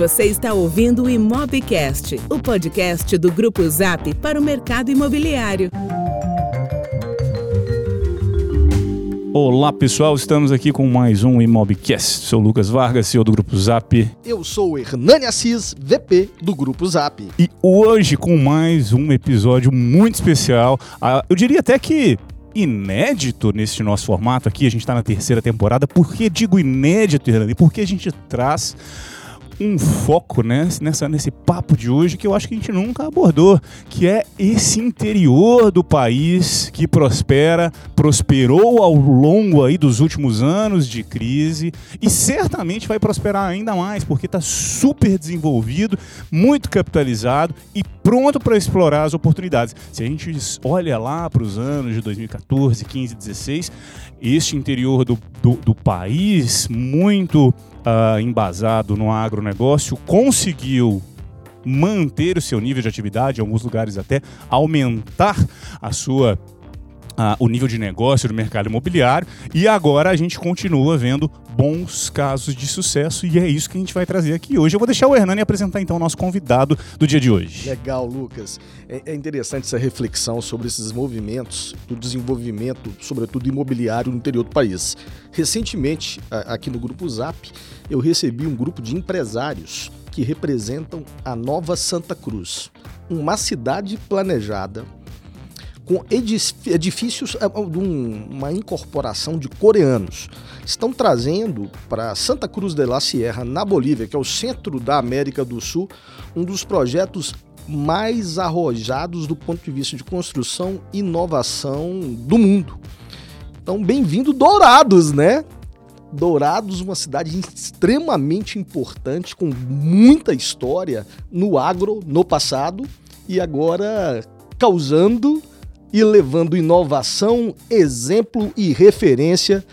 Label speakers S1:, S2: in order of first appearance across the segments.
S1: Você está ouvindo o Imobcast, o podcast do Grupo Zap para o mercado imobiliário.
S2: Olá pessoal, estamos aqui com mais um Imobcast. Sou Lucas Vargas, CEO do Grupo Zap.
S3: Eu sou o Hernani Assis, VP do Grupo Zap.
S2: E hoje com mais um episódio muito especial. Eu diria até que inédito nesse nosso formato aqui. A gente está na terceira temporada. Por que digo inédito, Hernani? Porque a gente traz um foco né, nessa, nesse papo de hoje que eu acho que a gente nunca abordou, que é esse interior do país que prospera, prosperou ao longo aí dos últimos anos de crise e certamente vai prosperar ainda mais, porque está super desenvolvido, muito capitalizado e pronto para explorar as oportunidades. Se a gente olha lá para os anos de 2014, 15, 16, este interior do, do, do país muito uh, embasado no agronegócio, conseguiu manter o seu nível de atividade, em alguns lugares até aumentar a sua Uh, o nível de negócio do mercado imobiliário e agora a gente continua vendo bons casos de sucesso e é isso que a gente vai trazer aqui hoje. Eu vou deixar o Hernani apresentar então o nosso convidado do dia de hoje.
S3: Legal, Lucas. É, é interessante essa reflexão sobre esses movimentos do desenvolvimento, sobretudo imobiliário no interior do país. Recentemente, aqui no Grupo Zap, eu recebi um grupo de empresários que representam a Nova Santa Cruz, uma cidade planejada com edifícios, é, de uma incorporação de coreanos. Estão trazendo para Santa Cruz de la Sierra, na Bolívia, que é o centro da América do Sul, um dos projetos mais arrojados do ponto de vista de construção e inovação do mundo. Então, bem-vindo Dourados, né? Dourados, uma cidade extremamente importante, com muita história no agro no passado e agora causando e levando inovação, exemplo e referência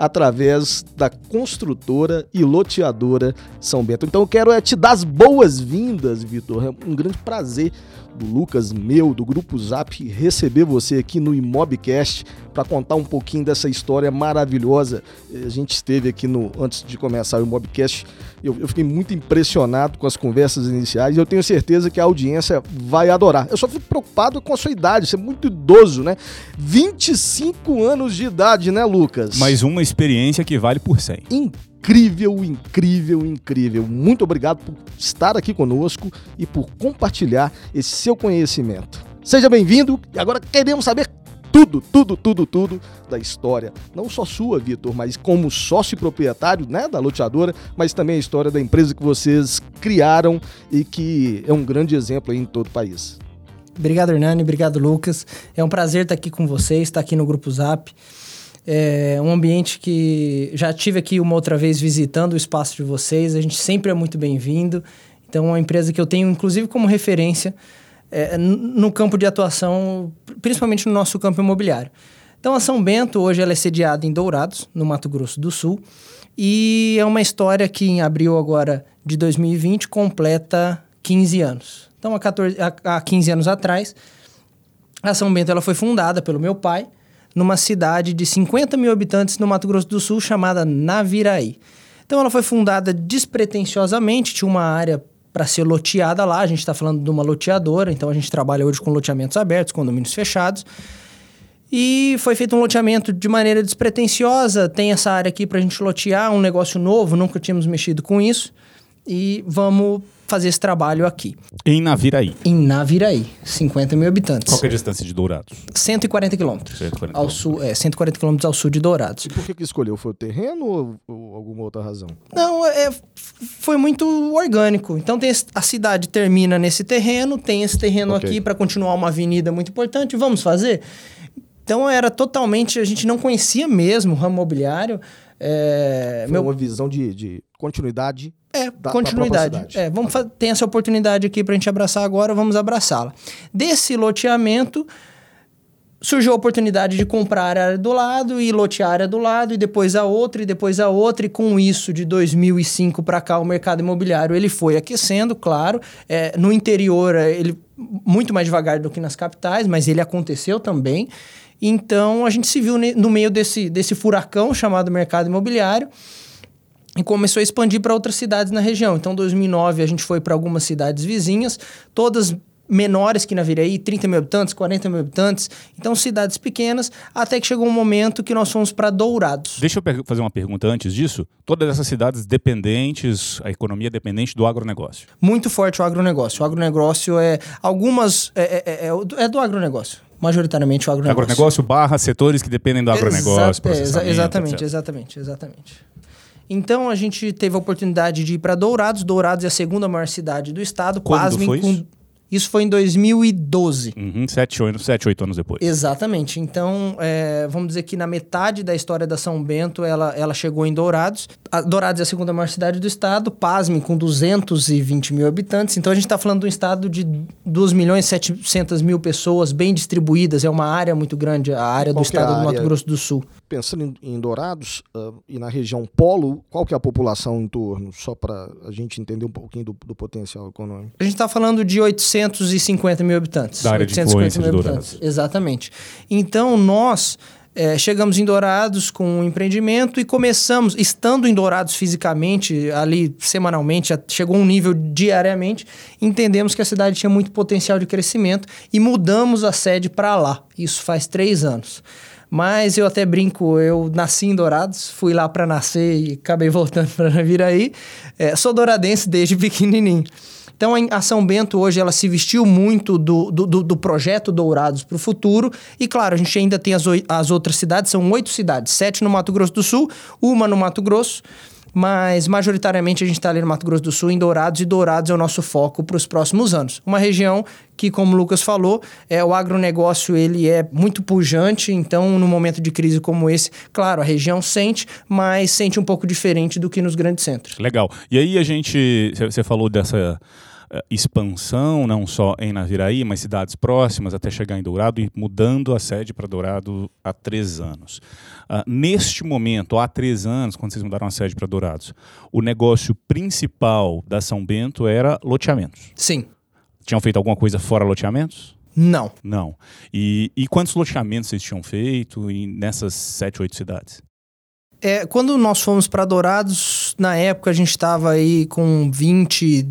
S3: através da construtora e loteadora São Bento. Então eu quero é te dar as boas-vindas, Vitor. É um grande prazer do Lucas, meu, do Grupo Zap, receber você aqui no Imobcast para contar um pouquinho dessa história maravilhosa. A gente esteve aqui no antes de começar o Imobcast, eu, eu fiquei muito impressionado com as conversas iniciais e eu tenho certeza que a audiência vai adorar. Eu só fico preocupado com a sua idade, você é muito idoso, né? 25 anos de idade, né, Lucas?
S2: Mais uma experiência que vale por 100.
S3: Incrível, incrível, incrível. Muito obrigado por estar aqui conosco e por compartilhar esse seu conhecimento. Seja bem-vindo e agora queremos saber tudo, tudo, tudo, tudo da história. Não só sua, Vitor, mas como sócio proprietário né, da loteadora, mas também a história da empresa que vocês criaram e que é um grande exemplo em todo o país.
S4: Obrigado, Hernani. Obrigado, Lucas. É um prazer estar aqui com vocês, estar aqui no Grupo Zap. É um ambiente que já tive aqui uma outra vez visitando o espaço de vocês. A gente sempre é muito bem-vindo. Então, é uma empresa que eu tenho, inclusive, como referência é, no campo de atuação, principalmente no nosso campo imobiliário. Então, a São Bento, hoje, ela é sediada em Dourados, no Mato Grosso do Sul, e é uma história que, em abril agora de 2020, completa 15 anos. Então, há, 14, há 15 anos atrás, a São Bento ela foi fundada pelo meu pai, numa cidade de 50 mil habitantes no Mato Grosso do Sul, chamada Naviraí. Então, ela foi fundada despretensiosamente, tinha uma área para ser loteada lá. A gente está falando de uma loteadora, então a gente trabalha hoje com loteamentos abertos, condomínios fechados. E foi feito um loteamento de maneira despretensiosa. Tem essa área aqui para a gente lotear, um negócio novo, nunca tínhamos mexido com isso. E vamos fazer esse trabalho aqui.
S2: Em Naviraí.
S4: Em Naviraí, 50 mil habitantes.
S2: Qual é a distância de Dourados?
S4: 140 quilômetros. 140 ao sul, é, 140 quilômetros ao sul de Dourados.
S3: E por que, que escolheu? Foi o terreno ou, ou alguma outra razão?
S4: Não, é, foi muito orgânico. Então tem a cidade termina nesse terreno, tem esse terreno okay. aqui para continuar uma avenida muito importante. Vamos fazer? Então era totalmente. A gente não conhecia mesmo o ramo imobiliário.
S3: É, Foi meu... uma visão de, de continuidade.
S4: É, da, continuidade. É, vamos okay. tem essa oportunidade aqui para a gente abraçar agora, vamos abraçá-la. Desse loteamento surgiu a oportunidade de comprar a área do lado e lotear a área do lado e depois a outra e depois a outra e com isso de 2005 para cá o mercado imobiliário ele foi aquecendo, claro, é, no interior ele muito mais devagar do que nas capitais, mas ele aconteceu também. Então a gente se viu no meio desse, desse furacão chamado mercado imobiliário e começou a expandir para outras cidades na região. Então, em 2009, a gente foi para algumas cidades vizinhas, todas menores que Naviraí, 30 mil habitantes, 40 mil habitantes. Então, cidades pequenas, até que chegou um momento que nós fomos para Dourados.
S2: Deixa eu fazer uma pergunta antes disso. Todas essas cidades dependentes, a economia é dependente do agronegócio.
S4: Muito forte o agronegócio. O agronegócio é. Algumas. É, é, é, é do agronegócio majoritariamente o agronegócio.
S2: Agronegócio barra setores que dependem do agronegócio.
S4: Exa exatamente, etc. exatamente, exatamente. Então a gente teve a oportunidade de ir para Dourados. Dourados é a segunda maior cidade do estado.
S2: Quando Pasmem, foi isso? Com
S4: isso foi em 2012.
S2: Uhum, sete, oito, sete, oito anos depois.
S4: Exatamente. Então, é, vamos dizer que na metade da história da São Bento, ela, ela chegou em Dourados. A Dourados é a segunda maior cidade do estado, pasme, com 220 mil habitantes. Então, a gente está falando de um estado de 2 milhões e 700 mil pessoas, bem distribuídas. É uma área muito grande, a área do estado do Mato Grosso do Sul.
S3: Pensando em, em Dourados uh, e na região polo, qual que é a população em torno? Só para a gente entender um pouquinho do, do potencial econômico.
S4: A gente está falando de 800 850 mil habitantes.
S2: Da área de influência de Dourados.
S4: Exatamente. Então, nós é, chegamos em Dourados com um empreendimento e começamos, estando em Dourados fisicamente, ali semanalmente, chegou um nível diariamente, entendemos que a cidade tinha muito potencial de crescimento e mudamos a sede para lá. Isso faz três anos. Mas eu até brinco, eu nasci em Dourados, fui lá para nascer e acabei voltando para Viraí. É, sou douradense desde pequenininho. Então a São Bento hoje ela se vestiu muito do, do, do projeto Dourados para o futuro. E claro, a gente ainda tem as, as outras cidades, são oito cidades, sete no Mato Grosso do Sul, uma no Mato Grosso mas majoritariamente a gente está ali no Mato Grosso do Sul, em Dourados, e Dourados é o nosso foco para os próximos anos. Uma região que, como o Lucas falou, é, o agronegócio ele é muito pujante, então, no momento de crise como esse, claro, a região sente, mas sente um pouco diferente do que nos grandes centros.
S2: Legal. E aí a gente, você falou dessa expansão, não só em Naviraí, mas cidades próximas, até chegar em Dourado e mudando a sede para Dourado há três anos. Uh, neste momento, há três anos, quando vocês mudaram a sede para Dourados, o negócio principal da São Bento era loteamentos.
S4: Sim.
S2: Tinham feito alguma coisa fora loteamentos?
S4: Não.
S2: Não. E, e quantos loteamentos vocês tinham feito em, nessas sete, oito cidades?
S4: É, quando nós fomos para Dourados, na época a gente estava aí com 20,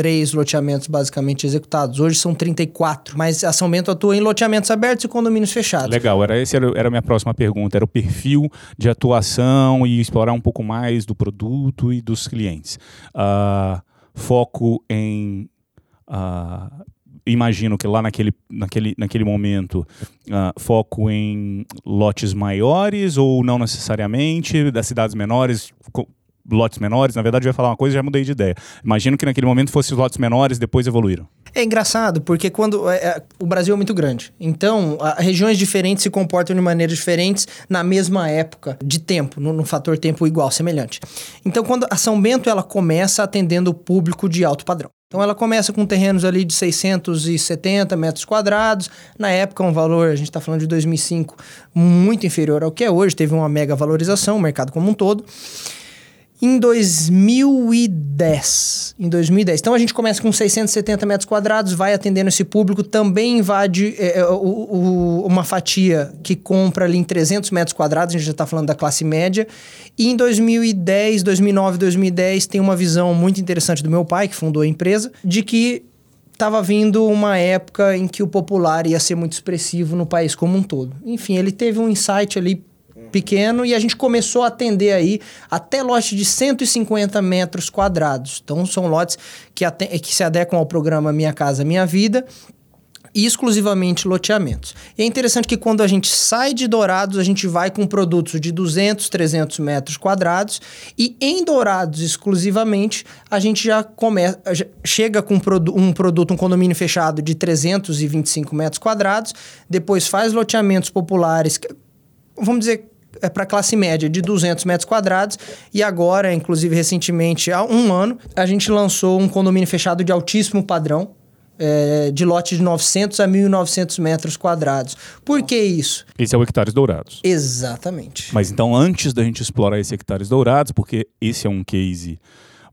S4: três loteamentos basicamente executados. Hoje são 34, mas a São Bento atua em loteamentos abertos e condomínios fechados.
S2: Legal, era essa era, a minha próxima pergunta, era o perfil de atuação e explorar um pouco mais do produto e dos clientes. Uh, foco em uh, imagino que lá naquele, naquele, naquele momento uh, foco em lotes maiores ou não necessariamente, das cidades menores, lotes menores, na verdade eu ia falar uma coisa e já mudei de ideia. Imagino que naquele momento fossem lotes menores, depois evoluíram.
S4: É engraçado, porque quando é, é, o Brasil é muito grande. Então, a, regiões diferentes se comportam de maneiras diferentes na mesma época de tempo, no, fator tempo igual, semelhante. Então, quando a São Bento ela começa atendendo o público de alto padrão. Então ela começa com terrenos ali de 670 metros quadrados. Na época, um valor, a gente está falando de 2005, muito inferior ao que é hoje. Teve uma mega valorização, o mercado como um todo. Em 2010, em 2010. Então a gente começa com 670 metros quadrados, vai atendendo esse público, também invade é, é o, o, uma fatia que compra ali em 300 metros quadrados, a gente já está falando da classe média. E em 2010, 2009, 2010, tem uma visão muito interessante do meu pai, que fundou a empresa, de que estava vindo uma época em que o popular ia ser muito expressivo no país como um todo. Enfim, ele teve um insight ali pequeno e a gente começou a atender aí até lote de 150 metros quadrados. Então são lotes que, que se adequam ao programa Minha Casa Minha Vida e exclusivamente loteamentos. E é interessante que quando a gente sai de Dourados, a gente vai com produtos de 200, 300 metros quadrados e em Dourados exclusivamente, a gente já começa, já chega com um, produ produto, um condomínio fechado de 325 metros quadrados, depois faz loteamentos populares, vamos dizer é para classe média de 200 metros quadrados e agora, inclusive recentemente, há um ano, a gente lançou um condomínio fechado de altíssimo padrão, é, de lote de 900 a 1.900 metros quadrados. Por que isso?
S2: Esse é o Hectares Dourados.
S4: Exatamente.
S2: Mas então, antes da gente explorar esse Hectares Dourados, porque esse é um case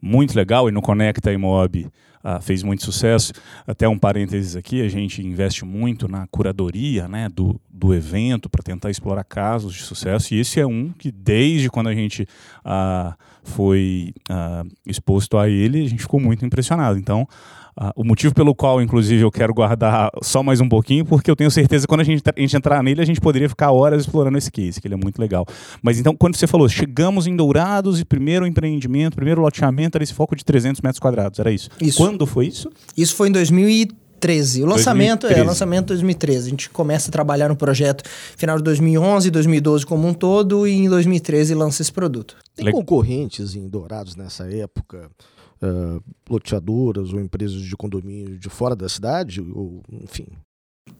S2: muito legal e no Conecta Imob ah, fez muito sucesso. Até um parênteses aqui, a gente investe muito na curadoria né, do, do evento para tentar explorar casos de sucesso. E esse é um que, desde quando a gente ah, foi uh, exposto a ele, a gente ficou muito impressionado. Então, Uh, o motivo pelo qual, inclusive, eu quero guardar só mais um pouquinho, porque eu tenho certeza que quando a gente, a gente entrar nele, a gente poderia ficar horas explorando esse case, que ele é muito legal. Mas então, quando você falou, chegamos em Dourados e primeiro empreendimento, primeiro loteamento era esse foco de 300 metros quadrados, era isso?
S4: Isso.
S2: Quando foi isso?
S4: Isso foi em 2013. O lançamento 2013. é lançamento 2013. A gente começa a trabalhar no projeto final de 2011, 2012 como um todo e em 2013 lança esse produto.
S3: Tem concorrentes em Dourados nessa época? Uh, loteadoras ou empresas de condomínio de fora da cidade, ou enfim,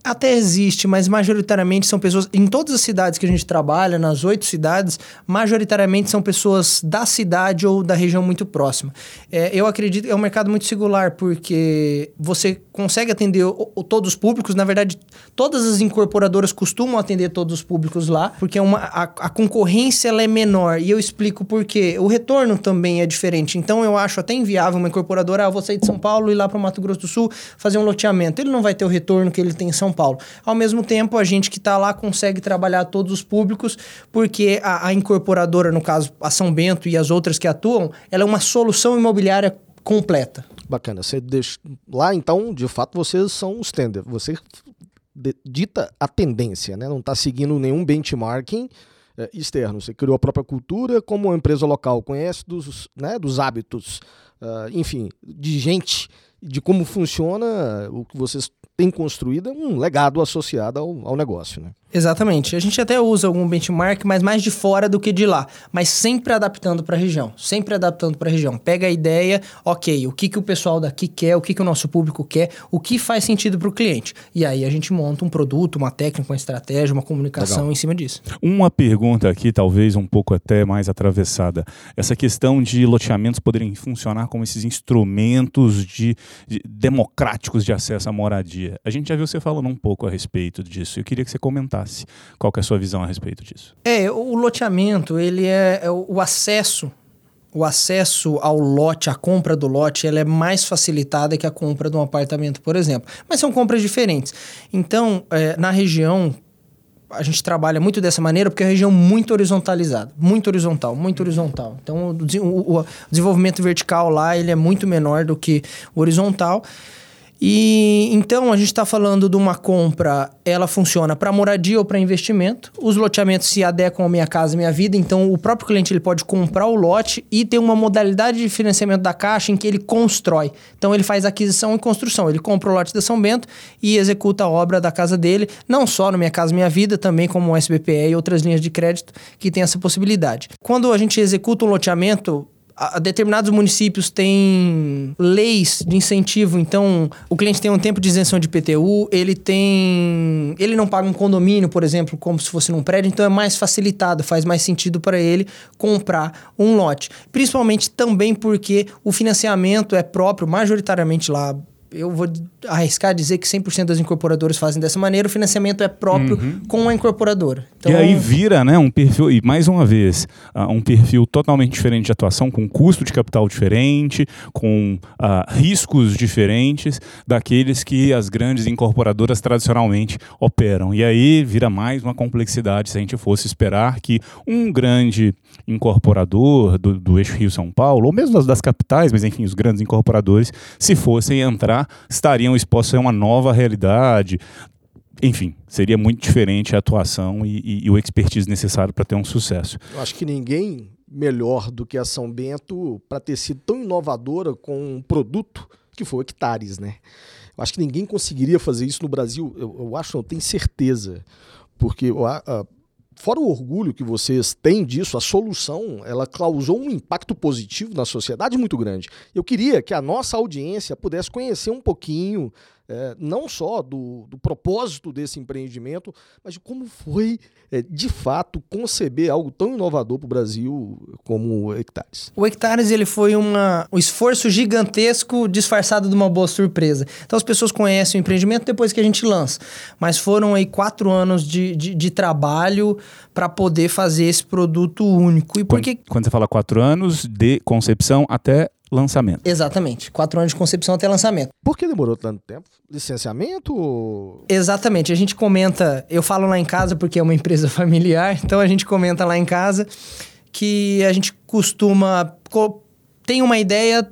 S4: até existe, mas majoritariamente são pessoas. Em todas as cidades que a gente trabalha, nas oito cidades, majoritariamente são pessoas da cidade ou da região muito próxima. É, eu acredito que é um mercado muito singular, porque você consegue atender o, o, todos os públicos. Na verdade, todas as incorporadoras costumam atender todos os públicos lá, porque é uma, a, a concorrência é menor. E eu explico por quê. O retorno também é diferente. Então, eu acho até inviável uma incorporadora, ah, vou sair de São Paulo e ir lá para o Mato Grosso do Sul fazer um loteamento. Ele não vai ter o retorno que ele tem em São Paulo. Ao mesmo tempo, a gente que está lá consegue trabalhar todos os públicos, porque a, a incorporadora, no caso, a São Bento e as outras que atuam, ela é uma solução imobiliária completa.
S3: Bacana. Você deixa... Lá, então, de fato, vocês são os tender. Você dita a tendência, né? Não está seguindo nenhum benchmarking é, externo. Você criou a própria cultura como uma empresa local, conhece dos, né, dos hábitos, uh, enfim, de gente, de como funciona o que vocês têm construído, é um legado associado ao, ao negócio, né?
S4: Exatamente. A gente até usa algum benchmark, mas mais de fora do que de lá. Mas sempre adaptando para a região. Sempre adaptando para a região. Pega a ideia, ok, o que, que o pessoal daqui quer, o que, que o nosso público quer, o que faz sentido para o cliente. E aí a gente monta um produto, uma técnica, uma estratégia, uma comunicação Legal. em cima disso.
S2: Uma pergunta aqui, talvez um pouco até mais atravessada. Essa questão de loteamentos poderem funcionar como esses instrumentos de, de democráticos de acesso à moradia. A gente já viu você falando um pouco a respeito disso. Eu queria que você comentasse comentasse. Qual é a sua visão a respeito disso?
S4: É, o loteamento, ele é, é o acesso o acesso ao lote, a compra do lote, ela é mais facilitada que a compra de um apartamento, por exemplo. Mas são compras diferentes. Então, é, na região, a gente trabalha muito dessa maneira porque é uma região muito horizontalizada, muito horizontal, muito horizontal. Então, o, o, o desenvolvimento vertical lá ele é muito menor do que o horizontal. E então a gente está falando de uma compra, ela funciona para moradia ou para investimento. Os loteamentos se adequam à Minha Casa Minha Vida, então o próprio cliente ele pode comprar o lote e ter uma modalidade de financiamento da Caixa em que ele constrói. Então ele faz aquisição e construção. Ele compra o lote da São Bento e executa a obra da casa dele, não só no Minha Casa Minha Vida, também como o SBPE e outras linhas de crédito que tem essa possibilidade. Quando a gente executa um loteamento, a, determinados municípios têm leis de incentivo, então o cliente tem um tempo de isenção de PTU, ele tem. Ele não paga um condomínio, por exemplo, como se fosse num prédio, então é mais facilitado, faz mais sentido para ele comprar um lote. Principalmente também porque o financiamento é próprio, majoritariamente lá eu vou arriscar dizer que 100% das incorporadoras fazem dessa maneira, o financiamento é próprio uhum. com a incorporadora.
S2: Então, e aí vira né, um perfil, e mais uma vez, uh, um perfil totalmente diferente de atuação, com custo de capital diferente, com uh, riscos diferentes daqueles que as grandes incorporadoras tradicionalmente operam. E aí vira mais uma complexidade se a gente fosse esperar que um grande incorporador do, do eixo Rio-São Paulo, ou mesmo das, das capitais, mas enfim, os grandes incorporadores, se fossem entrar estariam expostos a uma nova realidade. Enfim, seria muito diferente a atuação e, e, e o expertise necessário para ter um sucesso.
S3: Eu acho que ninguém melhor do que a São Bento para ter sido tão inovadora com um produto que foi o Hectares, né? Eu acho que ninguém conseguiria fazer isso no Brasil. Eu, eu acho, não tenho certeza. Porque a, a, fora o orgulho que vocês têm disso, a solução, ela causou um impacto positivo na sociedade muito grande. Eu queria que a nossa audiência pudesse conhecer um pouquinho é, não só do, do, propósito desse empreendimento, mas de como foi, é, de fato, conceber algo tão inovador para o Brasil como o Hectares.
S4: O Hectares ele foi uma, um esforço gigantesco disfarçado de uma boa surpresa. Então as pessoas conhecem o empreendimento depois que a gente lança, mas foram aí quatro anos de, de, de trabalho para poder fazer esse produto único.
S2: E porque... quando, quando você fala quatro anos de concepção até lançamento.
S4: Exatamente. Quatro anos de concepção até lançamento.
S3: Por que demorou tanto tempo? Licenciamento?
S4: Exatamente. A gente comenta, eu falo lá em casa porque é uma empresa familiar, então a gente comenta lá em casa que a gente costuma. Tem uma ideia,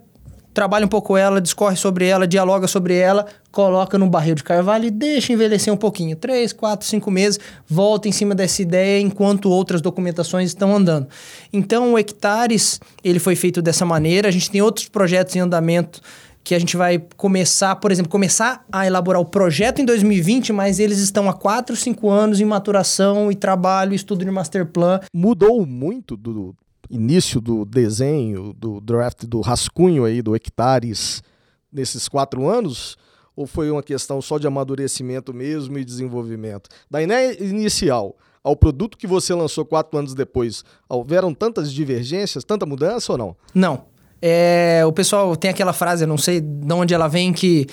S4: trabalha um pouco ela, discorre sobre ela, dialoga sobre ela, coloca no barril de carvalho e deixa envelhecer um pouquinho. Três, quatro, cinco meses, volta em cima dessa ideia enquanto outras documentações estão andando. Então, o Hectares, ele foi feito dessa maneira. A gente tem outros projetos em andamento que a gente vai começar, por exemplo, começar a elaborar o projeto em 2020, mas eles estão há 4, 5 anos em maturação e trabalho, estudo de master plan.
S3: Mudou muito do início do desenho, do draft, do rascunho aí do hectares nesses quatro anos? Ou foi uma questão só de amadurecimento mesmo e desenvolvimento? Da ideia inicial ao produto que você lançou quatro anos depois, houveram tantas divergências, tanta mudança ou não?
S4: Não. É, o pessoal tem aquela frase, não sei de onde ela vem, que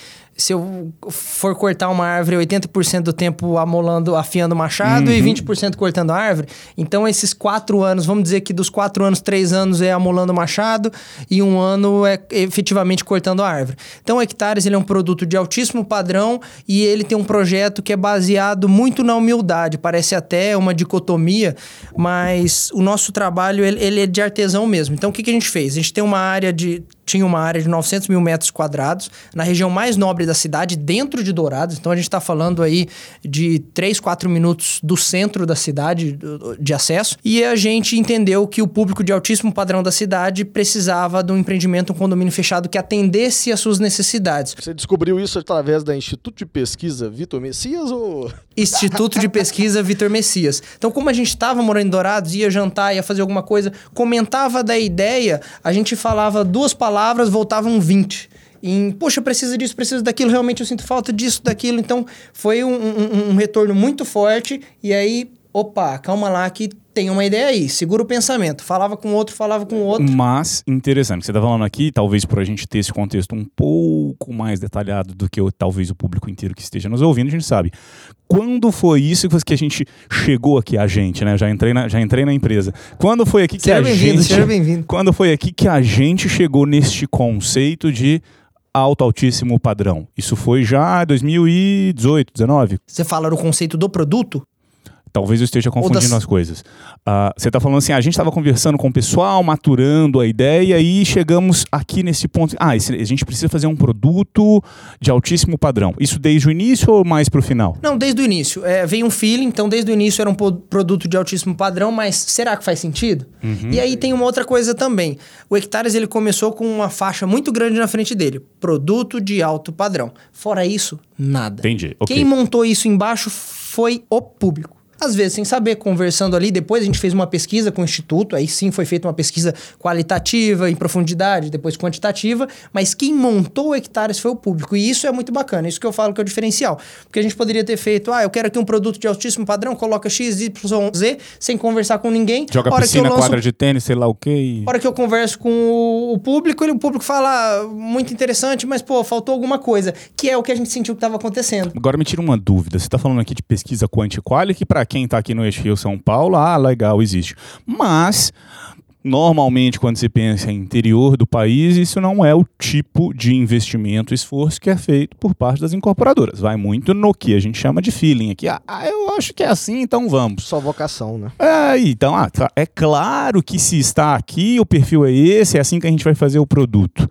S4: se eu for cortar uma árvore 80% do tempo amolando, afiando o machado uhum. e 20% cortando a árvore. Então, esses quatro anos, vamos dizer que dos quatro anos, três anos é amolando o machado e um ano é efetivamente cortando a árvore. Então, o Hectares ele é um produto de altíssimo padrão e ele tem um projeto que é baseado muito na humildade. Parece até uma dicotomia, mas o nosso trabalho ele, ele é de artesão mesmo. Então, o que, que a gente fez? A gente tem uma área de tinha uma área de 900 mil metros quadrados, na região mais nobre da cidade, dentro de Dourados. Então a gente está falando aí de 3, 4 minutos do centro da cidade de acesso. E a gente entendeu que o público de altíssimo padrão da cidade precisava de um empreendimento, um condomínio fechado que atendesse às suas necessidades.
S3: Você descobriu isso através da Instituto de Pesquisa Vitor Messias ou.
S4: Instituto de Pesquisa Vitor Messias. Então, como a gente estava morando em Dourados, ia jantar, ia fazer alguma coisa, comentava da ideia, a gente falava duas palavras palavras voltavam 20 em, poxa, precisa disso, precisa daquilo, realmente eu sinto falta disso, daquilo. Então, foi um, um, um, retorno muito forte. E aí, opa, calma lá que tem uma ideia aí, segura o pensamento. Falava com outro, falava com outro.
S2: Mas, interessante, você está falando aqui, talvez por a gente ter esse contexto um pouco mais detalhado do que o, talvez o público inteiro que esteja nos ouvindo, a gente sabe. Quando foi isso que a gente chegou aqui, a gente, né? Já entrei na, já entrei na empresa. Quando foi aqui que
S4: seja
S2: a gente.
S4: Seja bem-vindo.
S2: Quando foi aqui que a gente chegou neste conceito de alto, altíssimo padrão? Isso foi já 2018, 19?
S4: Você fala do conceito do produto?
S2: Talvez eu esteja confundindo das... as coisas. Uh, você está falando assim, ah, a gente estava conversando com o pessoal, maturando a ideia e chegamos aqui nesse ponto. Ah, esse, a gente precisa fazer um produto de altíssimo padrão. Isso desde o início ou mais para o final?
S4: Não, desde o início. É, veio um feeling, então desde o início era um produto de altíssimo padrão, mas será que faz sentido? Uhum. E aí tem uma outra coisa também. O Hectares ele começou com uma faixa muito grande na frente dele. Produto de alto padrão. Fora isso, nada.
S2: Entendi. Okay.
S4: Quem montou isso embaixo foi o público às vezes sem saber, conversando ali. Depois a gente fez uma pesquisa com o Instituto, aí sim foi feita uma pesquisa qualitativa, em profundidade, depois quantitativa, mas quem montou Hectares foi o público. E isso é muito bacana, isso que eu falo que é o diferencial. Porque a gente poderia ter feito, ah, eu quero aqui um produto de altíssimo padrão, coloca X, Y, Z, sem conversar com ninguém.
S2: Joga hora piscina, lanço, quadra de tênis, sei lá o quê. E...
S4: hora que eu converso com o público, ele, o público fala, ah, muito interessante, mas, pô, faltou alguma coisa, que é o que a gente sentiu que estava acontecendo.
S2: Agora me tira uma dúvida, você está falando aqui de pesquisa quanti-quali, que para quem está aqui no Eixo Rio São Paulo, ah, legal, existe. Mas normalmente quando se pensa em interior do país, isso não é o tipo de investimento, esforço que é feito por parte das incorporadoras. Vai muito no que a gente chama de feeling aqui. Ah, eu acho que é assim, então vamos.
S3: Só vocação, né?
S2: É, então, ah, tá. é claro que se está aqui, o perfil é esse, é assim que a gente vai fazer o produto.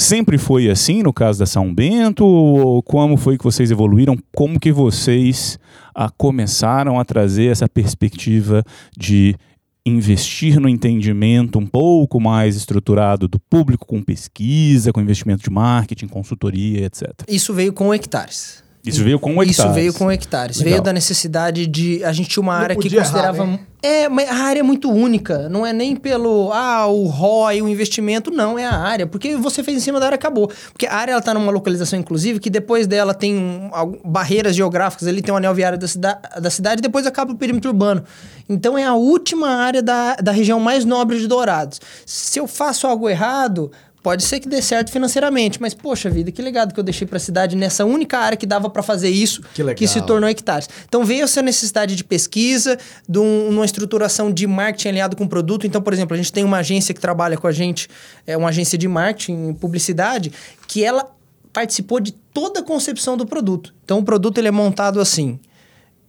S2: Sempre foi assim no caso da São Bento? Ou como foi que vocês evoluíram? Como que vocês ah, começaram a trazer essa perspectiva de investir no entendimento um pouco mais estruturado do público, com pesquisa, com investimento de marketing, consultoria, etc.
S4: Isso veio com hectares.
S2: Isso veio com hectares.
S4: Isso veio com hectares. Legal. Veio da necessidade de. A gente tinha uma área que considerava. Errar, é, mas a área é muito única. Não é nem pelo. Ah, o ROI, o investimento. Não, é a área. Porque você fez em cima da área, acabou. Porque a área ela tá numa localização, inclusive, que depois dela tem um, barreiras geográficas. Ali tem o anel viário da, cida, da cidade e depois acaba o perímetro urbano. Então é a última área da, da região mais nobre de Dourados. Se eu faço algo errado Pode ser que dê certo financeiramente, mas poxa vida, que legado que eu deixei para a cidade nessa única área que dava para fazer isso, que, que, se tornou hectares. Então veio essa necessidade de pesquisa, de um, uma estruturação de marketing alinhado com o produto. Então, por exemplo, a gente tem uma agência que trabalha com a gente, é uma agência de marketing, publicidade, que ela participou de toda a concepção do produto. Então o produto ele é montado assim: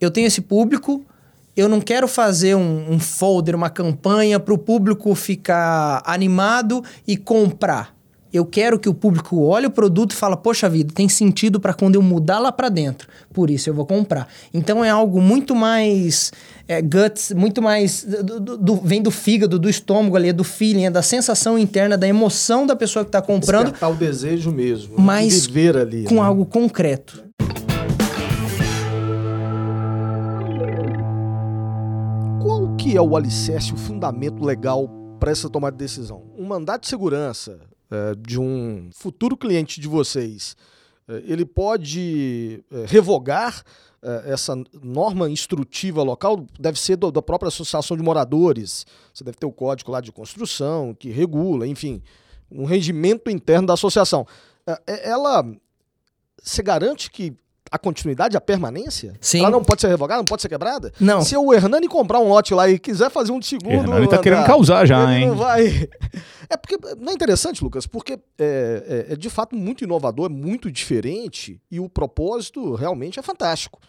S4: eu tenho esse público, eu não quero fazer um, um folder, uma campanha para o público ficar animado e comprar. Eu quero que o público olhe o produto e fala, poxa vida, tem sentido para quando eu mudar lá para dentro. Por isso eu vou comprar. Então é algo muito mais é, guts, muito mais do, do, do, vem do fígado, do estômago ali, é do feeling, é da sensação interna, da emoção da pessoa que está comprando.
S3: Despertar o desejo mesmo.
S4: Mas
S3: viver ali.
S4: Com
S3: né?
S4: algo concreto.
S3: É o alicerce, o fundamento legal para essa tomada de decisão? Um mandato de segurança é, de um futuro cliente de vocês, é, ele pode é, revogar é, essa norma instrutiva local? Deve ser do, da própria associação de moradores. Você deve ter o código lá de construção que regula, enfim, um regimento interno da associação. É, é, ela se garante que a continuidade, a permanência?
S4: Sim.
S3: Ela não pode ser revogada, não pode ser quebrada?
S4: Não.
S3: Se o Hernani comprar um lote lá e quiser fazer um de segundo.
S2: Hernani tá querendo causar já,
S3: ele
S2: hein?
S3: Não vai. É porque não é interessante, Lucas, porque é, é, é de fato muito inovador, é muito diferente e o propósito realmente é fantástico.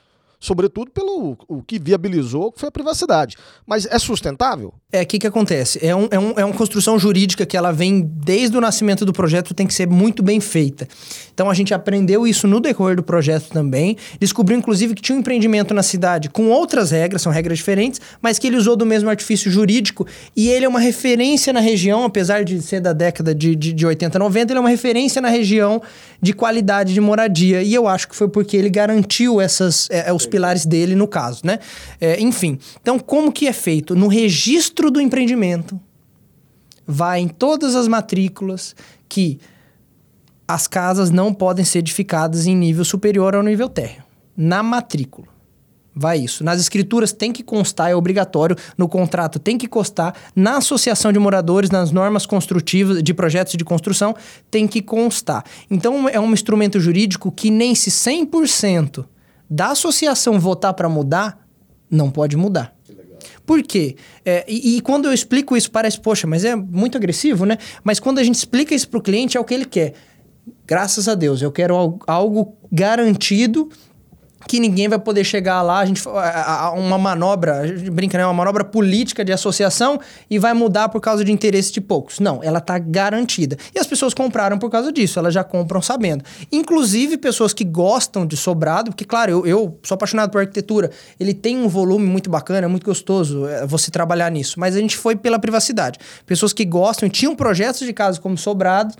S3: Sobretudo pelo o que viabilizou, que foi a privacidade. Mas é sustentável?
S4: É, o que, que acontece? É, um, é, um, é uma construção jurídica que ela vem desde o nascimento do projeto, tem que ser muito bem feita. Então a gente aprendeu isso no decorrer do projeto também. Descobriu, inclusive, que tinha um empreendimento na cidade com outras regras, são regras diferentes, mas que ele usou do mesmo artifício jurídico e ele é uma referência na região, apesar de ser da década de, de, de 80, 90, ele é uma referência na região de qualidade de moradia. E eu acho que foi porque ele garantiu essas, é, os pilares dele no caso, né? É, enfim, então como que é feito? No registro do empreendimento, vai em todas as matrículas que as casas não podem ser edificadas em nível superior ao nível térreo. Na matrícula. Vai isso. Nas escrituras tem que constar, é obrigatório. No contrato tem que constar. Na associação de moradores, nas normas construtivas de projetos de construção, tem que constar. Então é um instrumento jurídico que nem se 100% da associação votar para mudar, não pode mudar. Por quê? É, e, e, quando eu explico isso, parece, poxa, mas é muito agressivo, né? Mas quando a gente explica isso para o cliente, é o que ele quer. Graças a Deus, eu quero algo, algo garantido que ninguém vai poder chegar lá, a gente uma manobra, a gente brinca, né, uma manobra política de associação e vai mudar por causa de interesse de poucos. Não, ela está garantida. E as pessoas compraram por causa disso, elas já compram sabendo. Inclusive pessoas que gostam de sobrado, porque claro, eu, eu sou apaixonado por arquitetura, ele tem um volume muito bacana, muito gostoso é, você trabalhar nisso, mas a gente foi pela privacidade. Pessoas que gostam e tinham projetos de casa como sobrado,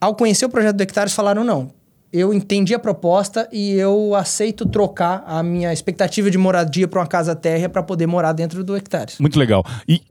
S4: ao conhecer o projeto do Hectares falaram não, eu entendi a proposta e eu aceito trocar a minha expectativa de moradia para uma casa térrea para poder morar dentro do hectares.
S2: Muito legal. E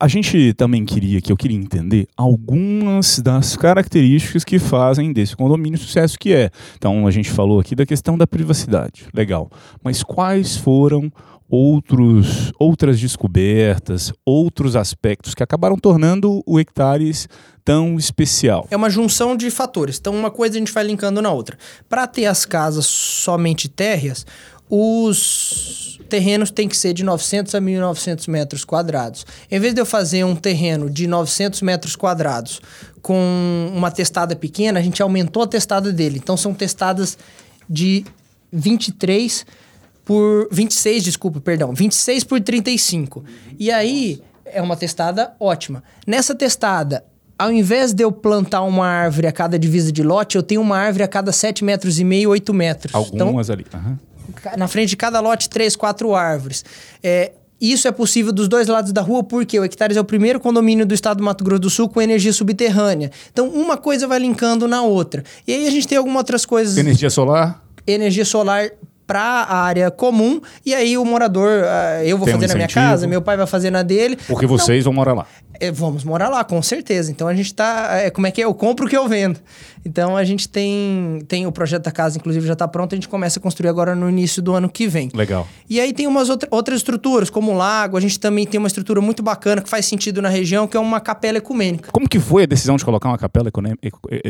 S2: a gente também queria, que eu queria entender algumas das características que fazem desse condomínio sucesso que é. Então a gente falou aqui da questão da privacidade, legal. Mas quais foram outros, outras descobertas, outros aspectos que acabaram tornando o Hectares tão especial?
S4: É uma junção de fatores. Então, uma coisa a gente vai linkando na outra. Para ter as casas somente térreas, os terrenos têm que ser de 900 a 1.900 metros quadrados. Em vez de eu fazer um terreno de 900 metros quadrados com uma testada pequena, a gente aumentou a testada dele. Então, são testadas de 23 por 26, desculpa, perdão, 26 por 35. E aí é uma testada ótima. Nessa testada, ao invés de eu plantar uma árvore a cada divisa de lote, eu tenho uma árvore a cada 7 metros e meio, 8 metros.
S2: Algumas então, ali. Uhum.
S4: Na frente de cada lote, três, quatro árvores. É, isso é possível dos dois lados da rua, porque o Hectares é o primeiro condomínio do estado do Mato Grosso do Sul com energia subterrânea. Então, uma coisa vai linkando na outra. E aí a gente tem algumas outras coisas.
S2: Energia solar?
S4: Energia solar para a área comum e aí o morador, uh, eu vou
S2: Tem
S4: fazer
S2: um
S4: na minha casa, meu pai vai fazer na dele.
S2: Porque vocês vão morar lá.
S4: É, vamos morar lá, com certeza. Então a gente tá. É, como é que é? Eu compro o que eu vendo. Então a gente tem, tem o projeto da casa, inclusive já está pronto, a gente começa a construir agora no início do ano que vem.
S2: Legal.
S4: E aí tem umas outra, outras estruturas, como o lago, a gente também tem uma estrutura muito bacana que faz sentido na região, que é uma capela ecumênica.
S2: Como que foi a decisão de colocar uma capela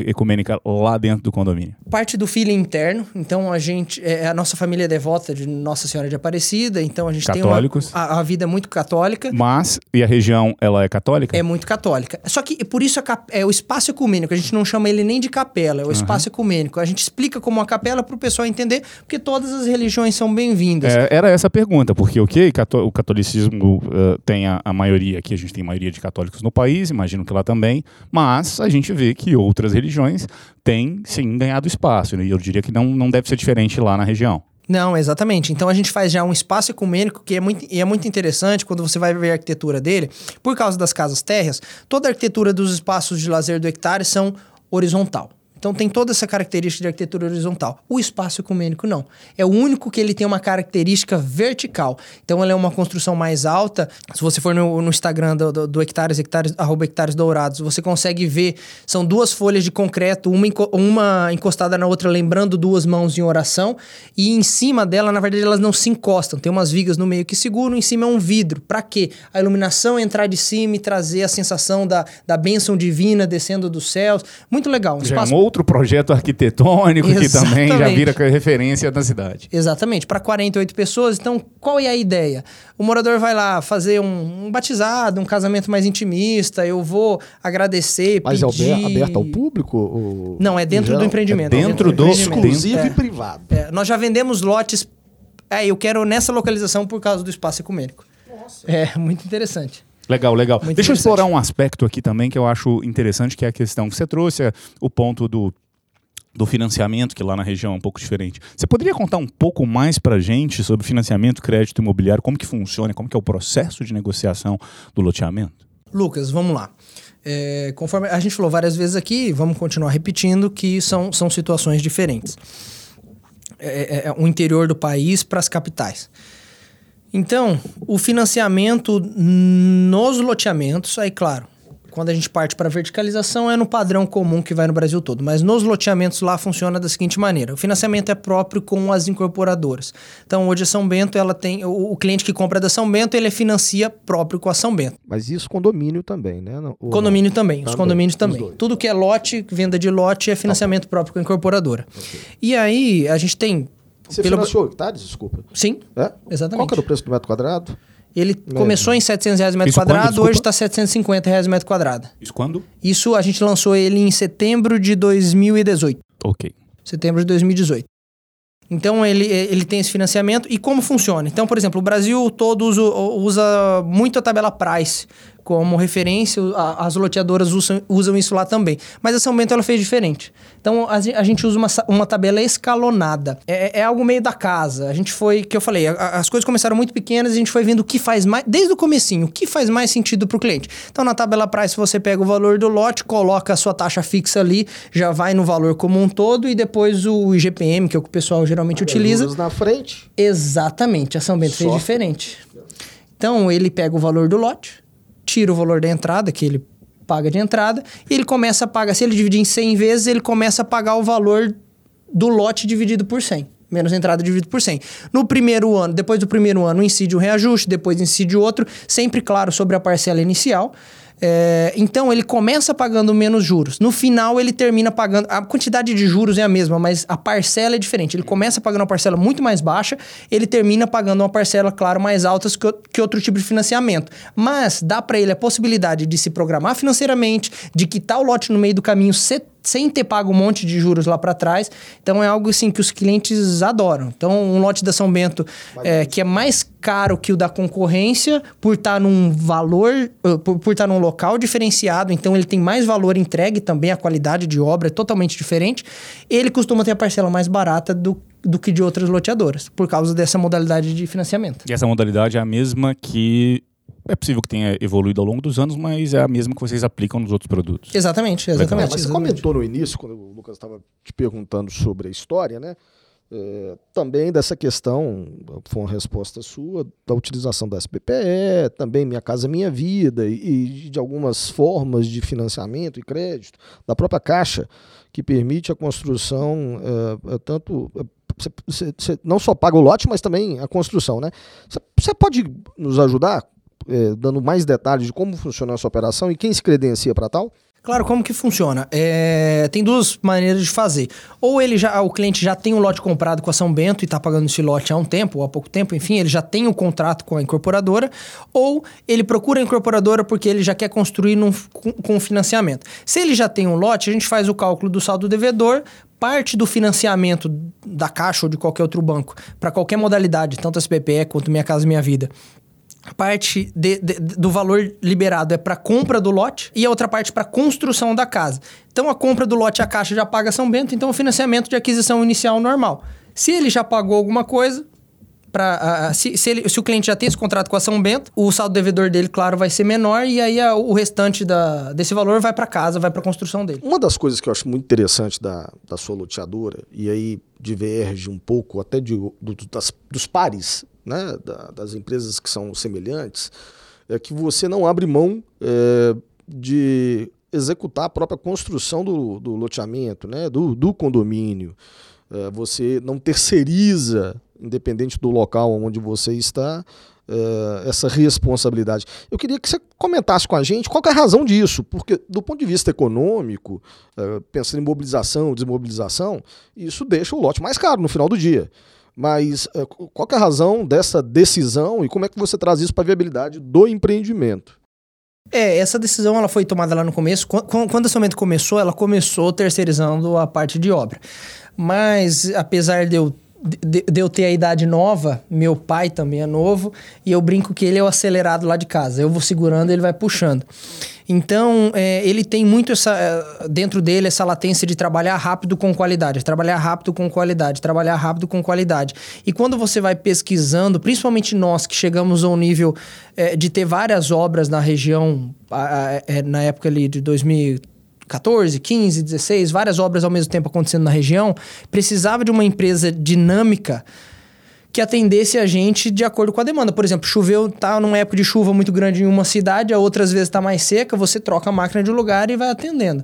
S2: ecumênica lá dentro do condomínio?
S4: Parte do feeling interno, então a gente, é, a nossa família família devota de Nossa Senhora de Aparecida, então a gente
S2: Católicos.
S4: tem uma, a, a vida é muito católica.
S2: Mas, e a região, ela é católica?
S4: É muito católica. Só que por isso cap- é o espaço ecumênico. A gente não chama ele nem de capela, é o espaço ecumênico. A gente explica como uma capela para o pessoal entender, porque todas as religiões são bem-vindas.
S2: É, era essa a pergunta, porque ok, cató- o catolicismo eh, tem a, a maioria aqui, a gente tem maioria de católicos no país, imagino que lá também, mas a gente vê que outras religiões têm sim ganhado espaço, né? e eu diria que não, não deve ser diferente lá na região.
S4: Não, exatamente. Então a gente faz já um espaço ecumênico que é muito, é muito interessante quando você vai ver a arquitetura dele, por causa das casas térreas, toda a arquitetura dos espaços de lazer do hectare são horizontal. Então tem toda essa característica de arquitetura horizontal. O espaço ecumênico não. É o único que ele tem uma característica vertical. Então ele é uma construção mais alta. Se você for no, no Instagram do, do, do hectares, hectares, arroba hectares dourados, você consegue ver. São duas folhas de concreto, uma, uma encostada na outra, lembrando duas mãos em oração. E em cima dela, na verdade, elas não se encostam. Tem umas vigas no meio que seguram, em cima é um vidro. Para quê? A iluminação entrar de cima e trazer a sensação da, da bênção divina descendo dos céus. Muito legal. Um
S2: Já é
S4: espaço
S2: um outro projeto arquitetônico que também já
S4: Exatamente.
S2: vira referência da cidade.
S4: Exatamente, para 48 pessoas. Então, qual é a ideia? O morador vai lá fazer um, um batizado, um casamento mais intimista. Eu vou agradecer,
S3: Mas é
S4: pedir...
S3: aber- aberto ao público? ou-
S4: Não, é dentro do empreendimento.
S2: É dentro do-
S4: empreendimento.
S3: Exclusivo
S4: É.
S3: e privado.
S4: É, nós já vendemos lotes. É, eu quero nessa localização por causa do espaço ecumênico. É, muito interessante.
S2: Legal, legal.
S4: Muito
S2: Deixa eu explorar um aspecto aqui também que eu acho interessante, que é a questão que você trouxe, é o ponto do, do financiamento, que lá na região é um pouco diferente. Você poderia contar um pouco mais pra gente sobre financiamento, crédito imobiliário, como que funciona, como que é o processo de negociação do loteamento?
S4: Lucas, vamos lá. É, conforme a gente falou várias vezes aqui, vamos continuar repetindo que são, são situações diferentes. É, é- é o interior do país para as capitais. Então, o financiamento nos loteamentos, aí claro, quando a gente parte para verticalização é no padrão comum que vai no Brasil todo, mas nos loteamentos lá funciona da seguinte maneira: o financiamento é próprio com as incorporadoras. Então, hoje a São Bento, ela tem o, o cliente que compra da São Bento, ele financia próprio com a São Bento.
S3: Mas isso condomínio também, né? Ou
S4: Condomínio
S3: não?
S4: também, os
S3: Também,
S4: condomínios
S3: os
S4: também.
S3: dois.
S4: Tudo que é lote, venda de lote, é financiamento próprio com a incorporadora. E aí, a gente tem.
S3: Você
S4: pelo-
S3: financiou hectares? Desculpa.
S4: Sim,
S3: É?
S4: Exatamente.
S3: Qual que era o preço do metro quadrado?
S4: ele começou em 700 reais o metro
S2: Isso
S4: quadrado, hoje está 750 reais o metro quadrado.
S2: Isso quando?
S4: Isso a gente lançou ele em setembro de 2018.
S2: Ok.
S4: Setembro de 2018. Então ele, ele tem esse financiamento e como funciona? Então, por exemplo, o Brasil todo usa, usa muito a tabela Price como referência, a- as loteadoras usam, usam isso lá também. Mas a São Bento ela fez diferente. Então a, a gente usa uma, uma tabela escalonada. É, é algo meio da casa. A gente foi, que eu falei, a- as coisas começaram muito pequenas e a gente foi vendo o que faz mais, desde o comecinho, o que faz mais sentido para o cliente. Então na tabela Price você pega o valor do lote, coloca a sua taxa fixa ali, já vai no valor como um todo e depois o IGPM, que é o que o pessoal geralmente utiliza.
S3: Juros na frente.
S4: Exatamente, a São Bento fez
S3: Só.
S4: diferente. Então ele pega o valor do lote, tira o valor da entrada, que ele paga de entrada, e ele começa a pagar. Se ele dividir em 100 vezes, ele começa a pagar o valor do lote dividido por 100. Menos entrada dividido por 100. No primeiro ano, depois do primeiro ano, incide um reajuste, depois incide outro, sempre claro sobre a parcela inicial. É, então ele começa pagando menos juros. No final ele termina pagando. A quantidade de juros é a mesma, mas a parcela é diferente. Ele começa pagando uma parcela muito mais baixa, ele termina pagando uma parcela, claro, mais alta que, que outro tipo de financiamento. Mas dá para ele a possibilidade de se programar financeiramente, de quitar o lote no meio do caminho se- sem ter pago um monte de juros lá para trás. Então é algo assim que os clientes adoram. Então um lote da São Bento é, que é mais caro que o da concorrência por estar num valor, eh, por, por estar num local diferenciado, então ele tem mais valor entregue também, a qualidade de obra é totalmente diferente. Ele costuma ter a parcela mais barata do, do que de outras loteadoras, por causa dessa modalidade de financiamento.
S2: E essa modalidade é a mesma que é possível que tenha evoluído ao longo dos anos, mas é a mesma que vocês aplicam nos outros produtos.
S4: Exatamente,
S3: É,
S4: exatamente.
S3: mas você
S4: exatamente.
S3: comentou no início, quando o Lucas estava te perguntando sobre a história, né? É, também dessa questão, foi uma resposta sua, da utilização da SBPE, também Minha Casa Minha Vida, e, e de algumas formas de financiamento e crédito, da própria Caixa, que permite a construção, é, é, tanto. é, Você, não só paga o lote, mas também a construção, né? Você pode nos ajudar, é, dando mais detalhes de como funciona essa operação e quem se credencia para tal?
S4: Claro, como que funciona? É, tem duas maneiras de fazer. Ou ele já, o cliente já tem um lote comprado com a São Bento e está pagando esse lote há um tempo, ou há pouco tempo, enfim, ele já tem um contrato com a incorporadora, ou ele procura a incorporadora porque ele já quer construir num, com, com financiamento. Se ele já tem um lote, a gente faz o cálculo do saldo devedor, parte do financiamento da Caixa ou de qualquer outro banco, para qualquer modalidade, tanto SPPE quanto Minha Casa Minha Vida, parte de, de, do valor liberado é para compra do lote e a outra parte para construção da casa. Então a compra do lote a caixa já paga São Bento, então o financiamento de aquisição inicial normal. Se ele já pagou alguma coisa, para uh, se, se, ele, se, o cliente já tem esse contrato com a São Bento, o saldo devedor dele, claro, vai ser menor e aí a, o restante da, desse valor vai para casa, vai para a construção dele.
S3: Uma das coisas que eu acho muito interessante da, da sua loteadora, e aí diverge um pouco até de, do, das, dos pares né, da, das empresas que são semelhantes, é que você não abre mão é, de executar a própria construção do, do loteamento, né, do, do condomínio. É, você não terceiriza, independente do local onde você está, é, essa responsabilidade. Eu queria que você comentasse com a gente qual é a razão disso, porque do ponto de vista econômico, é, pensando em mobilização, desmobilização, isso deixa o lote mais caro no final do dia. Mas eh, qual é a razão dessa decisão e como é que você traz isso para a viabilidade do empreendimento?
S4: É, essa decisão ela foi tomada lá no começo. Quando a Somento começou, ela começou terceirizando a parte de obra. Mas, apesar de eu de, de, eu ter a idade nova, meu pai também é novo, e eu brinco que ele é o acelerado lá de casa. Eu vou segurando, ele vai puxando. Então, é, ele tem muito essa, é, dentro dele essa latência de trabalhar rápido com qualidade, trabalhar rápido com qualidade, trabalhar rápido com qualidade. E quando você vai pesquisando, principalmente nós que chegamos ao nível é, de ter várias obras na região, a, a, é, na época ali de 2000 14, 15, 16, várias obras ao mesmo tempo acontecendo na região, precisava de uma empresa dinâmica que atendesse a gente de acordo com a demanda. Por exemplo, choveu, tá numa época de chuva muito grande em uma cidade, a outras vezes está mais seca, você troca a máquina de lugar e vai atendendo.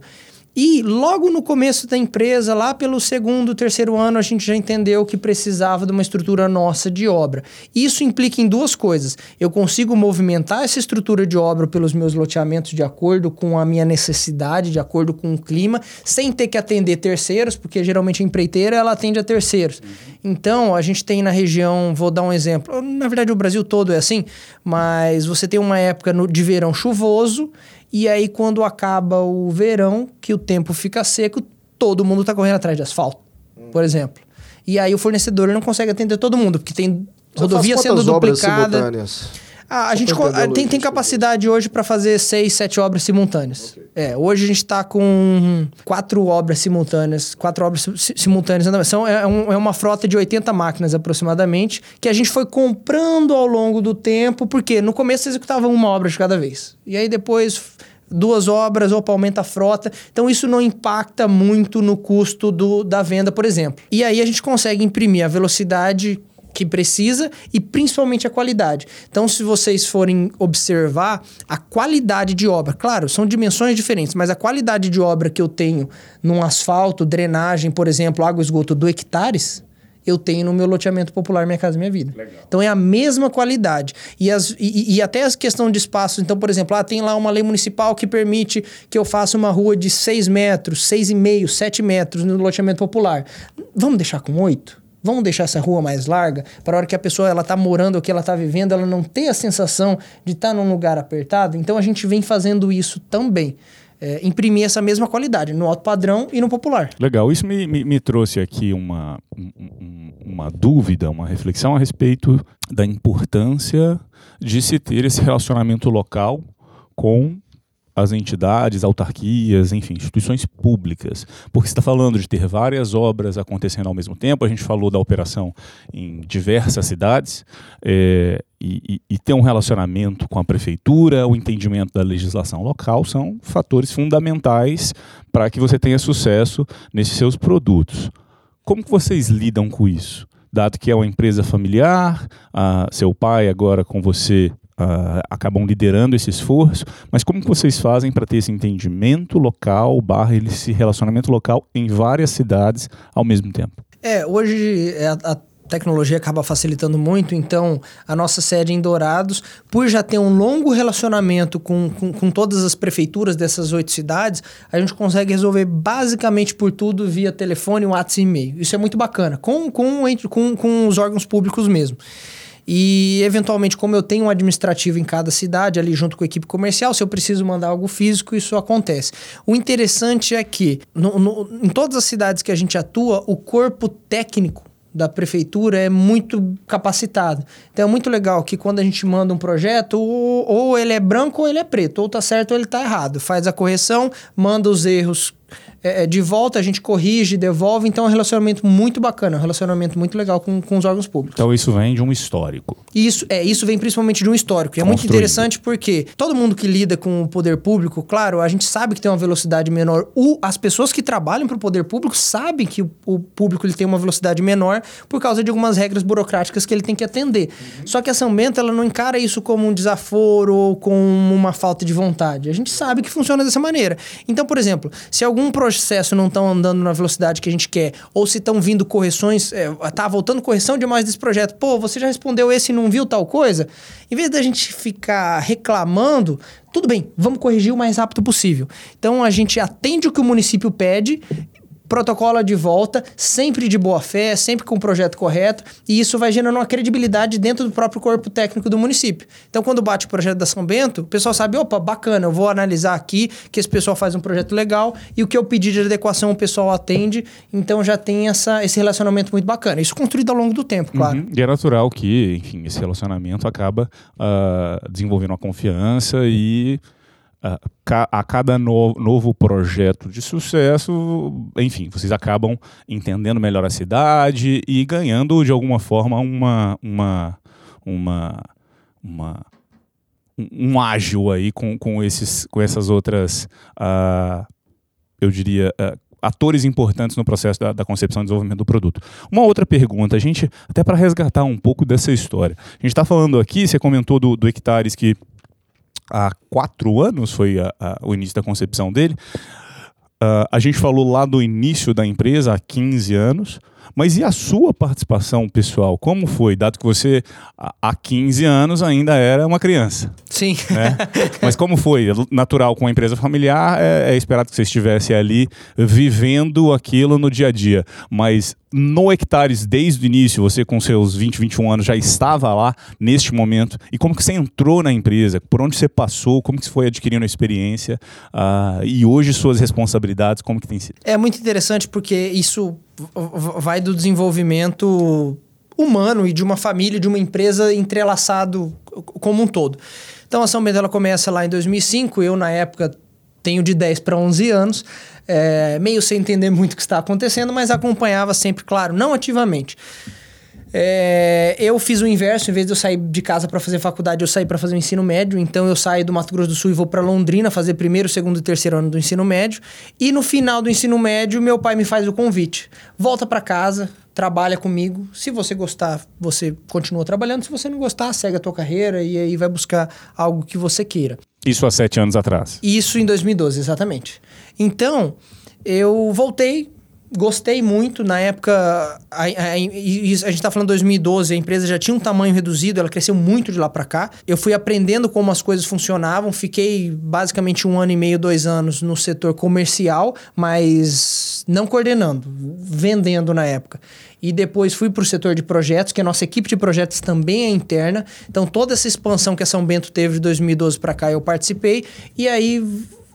S4: E logo no começo da empresa, lá pelo segundo, terceiro ano, a gente já entendeu que precisava de uma estrutura nossa de obra. Isso implica em duas coisas. Eu consigo movimentar essa estrutura de obra pelos meus loteamentos de acordo com a minha necessidade, de acordo com o clima, sem ter que atender terceiros, porque geralmente a empreiteira ela atende a terceiros. Então, a gente tem na região, vou dar um exemplo, na verdade o Brasil todo é assim, mas você tem uma época no, de verão chuvoso e aí, quando acaba o verão, que o tempo fica seco, todo mundo está correndo atrás de asfalto, hum. por exemplo. E aí o fornecedor não consegue atender todo mundo, porque tem rodovia sendo duplicada. Ah, a gente tem, tem capacidade hoje para fazer seis, sete obras simultâneas. Okay. É, hoje a gente está com quatro obras simultâneas, quatro obras simultâneas. São, é, um, é uma frota de 80 máquinas aproximadamente, que a gente foi comprando ao longo do tempo, porque no começo executava uma obra de cada vez. E aí depois duas obras, opa, aumenta a frota. Então isso não impacta muito no custo do, da venda, por exemplo. E aí a gente consegue imprimir a velocidade que precisa e principalmente a qualidade. Então, se vocês forem observar a qualidade de obra, claro, são dimensões diferentes, mas a qualidade de obra que eu tenho num asfalto, drenagem, por exemplo, água e esgoto do hectares, eu tenho no meu loteamento popular Minha Casa Minha Vida. Legal. Então é a mesma qualidade. E, as, e, e, até a questão de espaço. Então, por exemplo, ah, tem lá uma lei municipal que permite que eu faça uma rua de 6 metros, 6,5, 7 metros no loteamento popular. Vamos deixar com 8? Vamos deixar essa rua mais larga para a hora que a pessoa ela está morando o que ela está vivendo, ela não ter a sensação de estar tá num lugar apertado. Então a gente vem fazendo isso também. É, imprimir essa mesma qualidade no alto padrão e no popular.
S2: Legal, isso me, me, me trouxe aqui uma, um, uma dúvida, uma reflexão a respeito da importância de se ter esse relacionamento local com as entidades, autarquias, enfim, instituições públicas. Porque está falando de ter várias obras acontecendo ao mesmo tempo, a gente falou da operação em diversas cidades, é, e, e, ter um relacionamento com a prefeitura, o entendimento da legislação local são fatores fundamentais para que você tenha sucesso nesses seus produtos. Como que vocês lidam com isso? Dado que é uma empresa familiar, seu pai agora com você uh, acabam liderando esse esforço, mas como que vocês fazem para ter esse entendimento local, barra esse relacionamento local em várias cidades ao mesmo tempo?
S4: É, hoje é a, a tecnologia acaba facilitando muito, então a nossa sede em Dourados, por já ter um longo relacionamento com, com, com todas as prefeituras dessas oito cidades, a gente consegue resolver basicamente por tudo via telefone, WhatsApp e e-mail. Isso é muito bacana, com, com, com, com os órgãos públicos mesmo. E, eventualmente, como eu tenho um administrativo em cada cidade, ali junto com a equipe comercial, se eu preciso mandar algo físico, isso acontece. O interessante é que, no, no, em todas as cidades que a gente atua, o corpo técnico da prefeitura é muito capacitado. Então é muito legal que quando a gente manda um projeto, ou, ou ele é branco ou ele é preto, ou tá certo ou ele tá errado. Faz a correção, manda os erros é, é, de volta, a gente corrige, devolve. Então é um relacionamento muito bacana, um relacionamento muito legal com, com os órgãos públicos.
S2: Então isso vem de um histórico.
S4: Isso, é, isso vem principalmente de um histórico. E é muito interessante porque todo mundo que lida com o poder público, claro, a gente sabe que tem uma velocidade menor. O, as pessoas que trabalham para o poder público sabem que o, o, público ele tem uma velocidade menor por causa de algumas regras burocráticas que ele tem que atender. Uhum. Só que a São Bento ela não encara isso como um desaforo ou como uma falta de vontade. A gente sabe que funciona dessa maneira. Então, por exemplo, se algum projeto processo não estão andando na velocidade que a gente quer, ou se estão vindo correções, é, tá voltando correção demais desse projeto, pô, você já respondeu esse e não viu tal coisa, em vez da gente ficar reclamando, tudo bem, vamos corrigir o mais rápido possível. Então a gente atende o que o município pede protocola de volta, sempre de boa fé, sempre com o projeto correto, e isso vai gerando uma credibilidade dentro do próprio corpo técnico do município. Então, quando bate o projeto da São Bento, o pessoal sabe, opa, bacana, eu vou analisar aqui que esse pessoal faz um projeto legal e o que eu pedi de adequação o pessoal atende, então já tem essa, esse relacionamento muito bacana. Isso construído ao longo do tempo, claro. Uhum.
S2: E é natural que, enfim, esse relacionamento acaba uh, desenvolvendo uma confiança e a cada no, novo projeto de sucesso, enfim, vocês acabam entendendo melhor a cidade e ganhando de alguma forma uma uma uma, uma um ágil aí com, com esses com essas outras uh, eu diria uh, atores importantes no processo da, da, concepção e desenvolvimento do produto. Uma outra pergunta, a gente, até para resgatar um pouco dessa história. A gente está falando aqui, você comentou do, do Hectares que há quatro anos, foi a, a, o início da concepção dele. Uh, a gente falou lá do início da empresa, há 15 anos. Mas e a sua participação pessoal? Como foi? Dado que você, há 15 anos, ainda era uma criança.
S4: Sim.
S2: Né? Mas como foi? Natural com a empresa familiar, é, é esperado que você estivesse ali vivendo aquilo no dia a dia. Mas no Hectares, desde o início, você com seus 20, 21 anos já estava lá neste momento. E como que você entrou na empresa? Por onde você passou? Como que você foi adquirindo a experiência? Uh, e hoje suas responsabilidades, como que tem sido?
S4: É muito interessante porque isso vai do desenvolvimento humano e de uma família, de uma empresa entrelaçado como um todo. Então a São Bento ela começa lá em 2005, eu na época tenho de 10 para 11 anos, é, meio sem entender muito o que está acontecendo, mas acompanhava sempre, claro, não ativamente. É, eu fiz o inverso, em vez de eu sair de casa para fazer faculdade, eu saí para fazer o ensino médio. Então eu saio do Mato Grosso do Sul e vou para Londrina fazer primeiro, segundo e terceiro ano do ensino médio. E no final do ensino médio, meu pai me faz o convite: volta para casa, trabalha comigo. Se você gostar, você continua trabalhando. Se você não gostar, segue a tua carreira e aí vai buscar algo que você queira.
S2: Isso há sete anos atrás.
S4: Isso em 2012, exatamente. Então eu voltei gostei muito. Na época, a, a, a, a gente está falando 2012, a empresa já tinha um tamanho reduzido, ela cresceu muito de lá para cá. Eu fui aprendendo como as coisas funcionavam, fiquei basicamente um ano e meio, dois anos no setor comercial, mas não coordenando, vendendo na época. E depois fui para o setor de projetos, que a nossa equipe de projetos também é interna. Então, toda essa expansão que a São Bento teve de 2012 para cá, eu participei. E aí,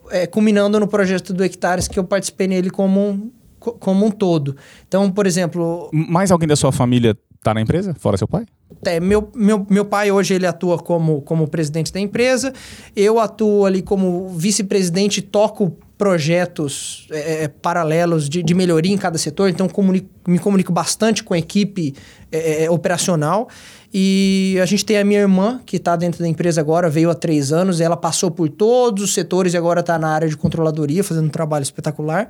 S4: é, culminando no projeto do Hectares, que eu participei nele como como um todo. Então, por exemplo.
S2: Mais alguém da sua família está na empresa, fora seu pai?
S4: É, meu, meu, meu pai hoje ele atua como, como presidente da empresa, eu atuo ali como vice-presidente, toco projetos é, é, paralelos de, de melhoria em cada setor, então comunico, me comunico bastante com a equipe é, é operacional. E a gente tem a minha irmã, que está dentro da empresa agora, veio há três anos, ela passou por todos os setores e agora está na área de controladoria, fazendo um trabalho espetacular.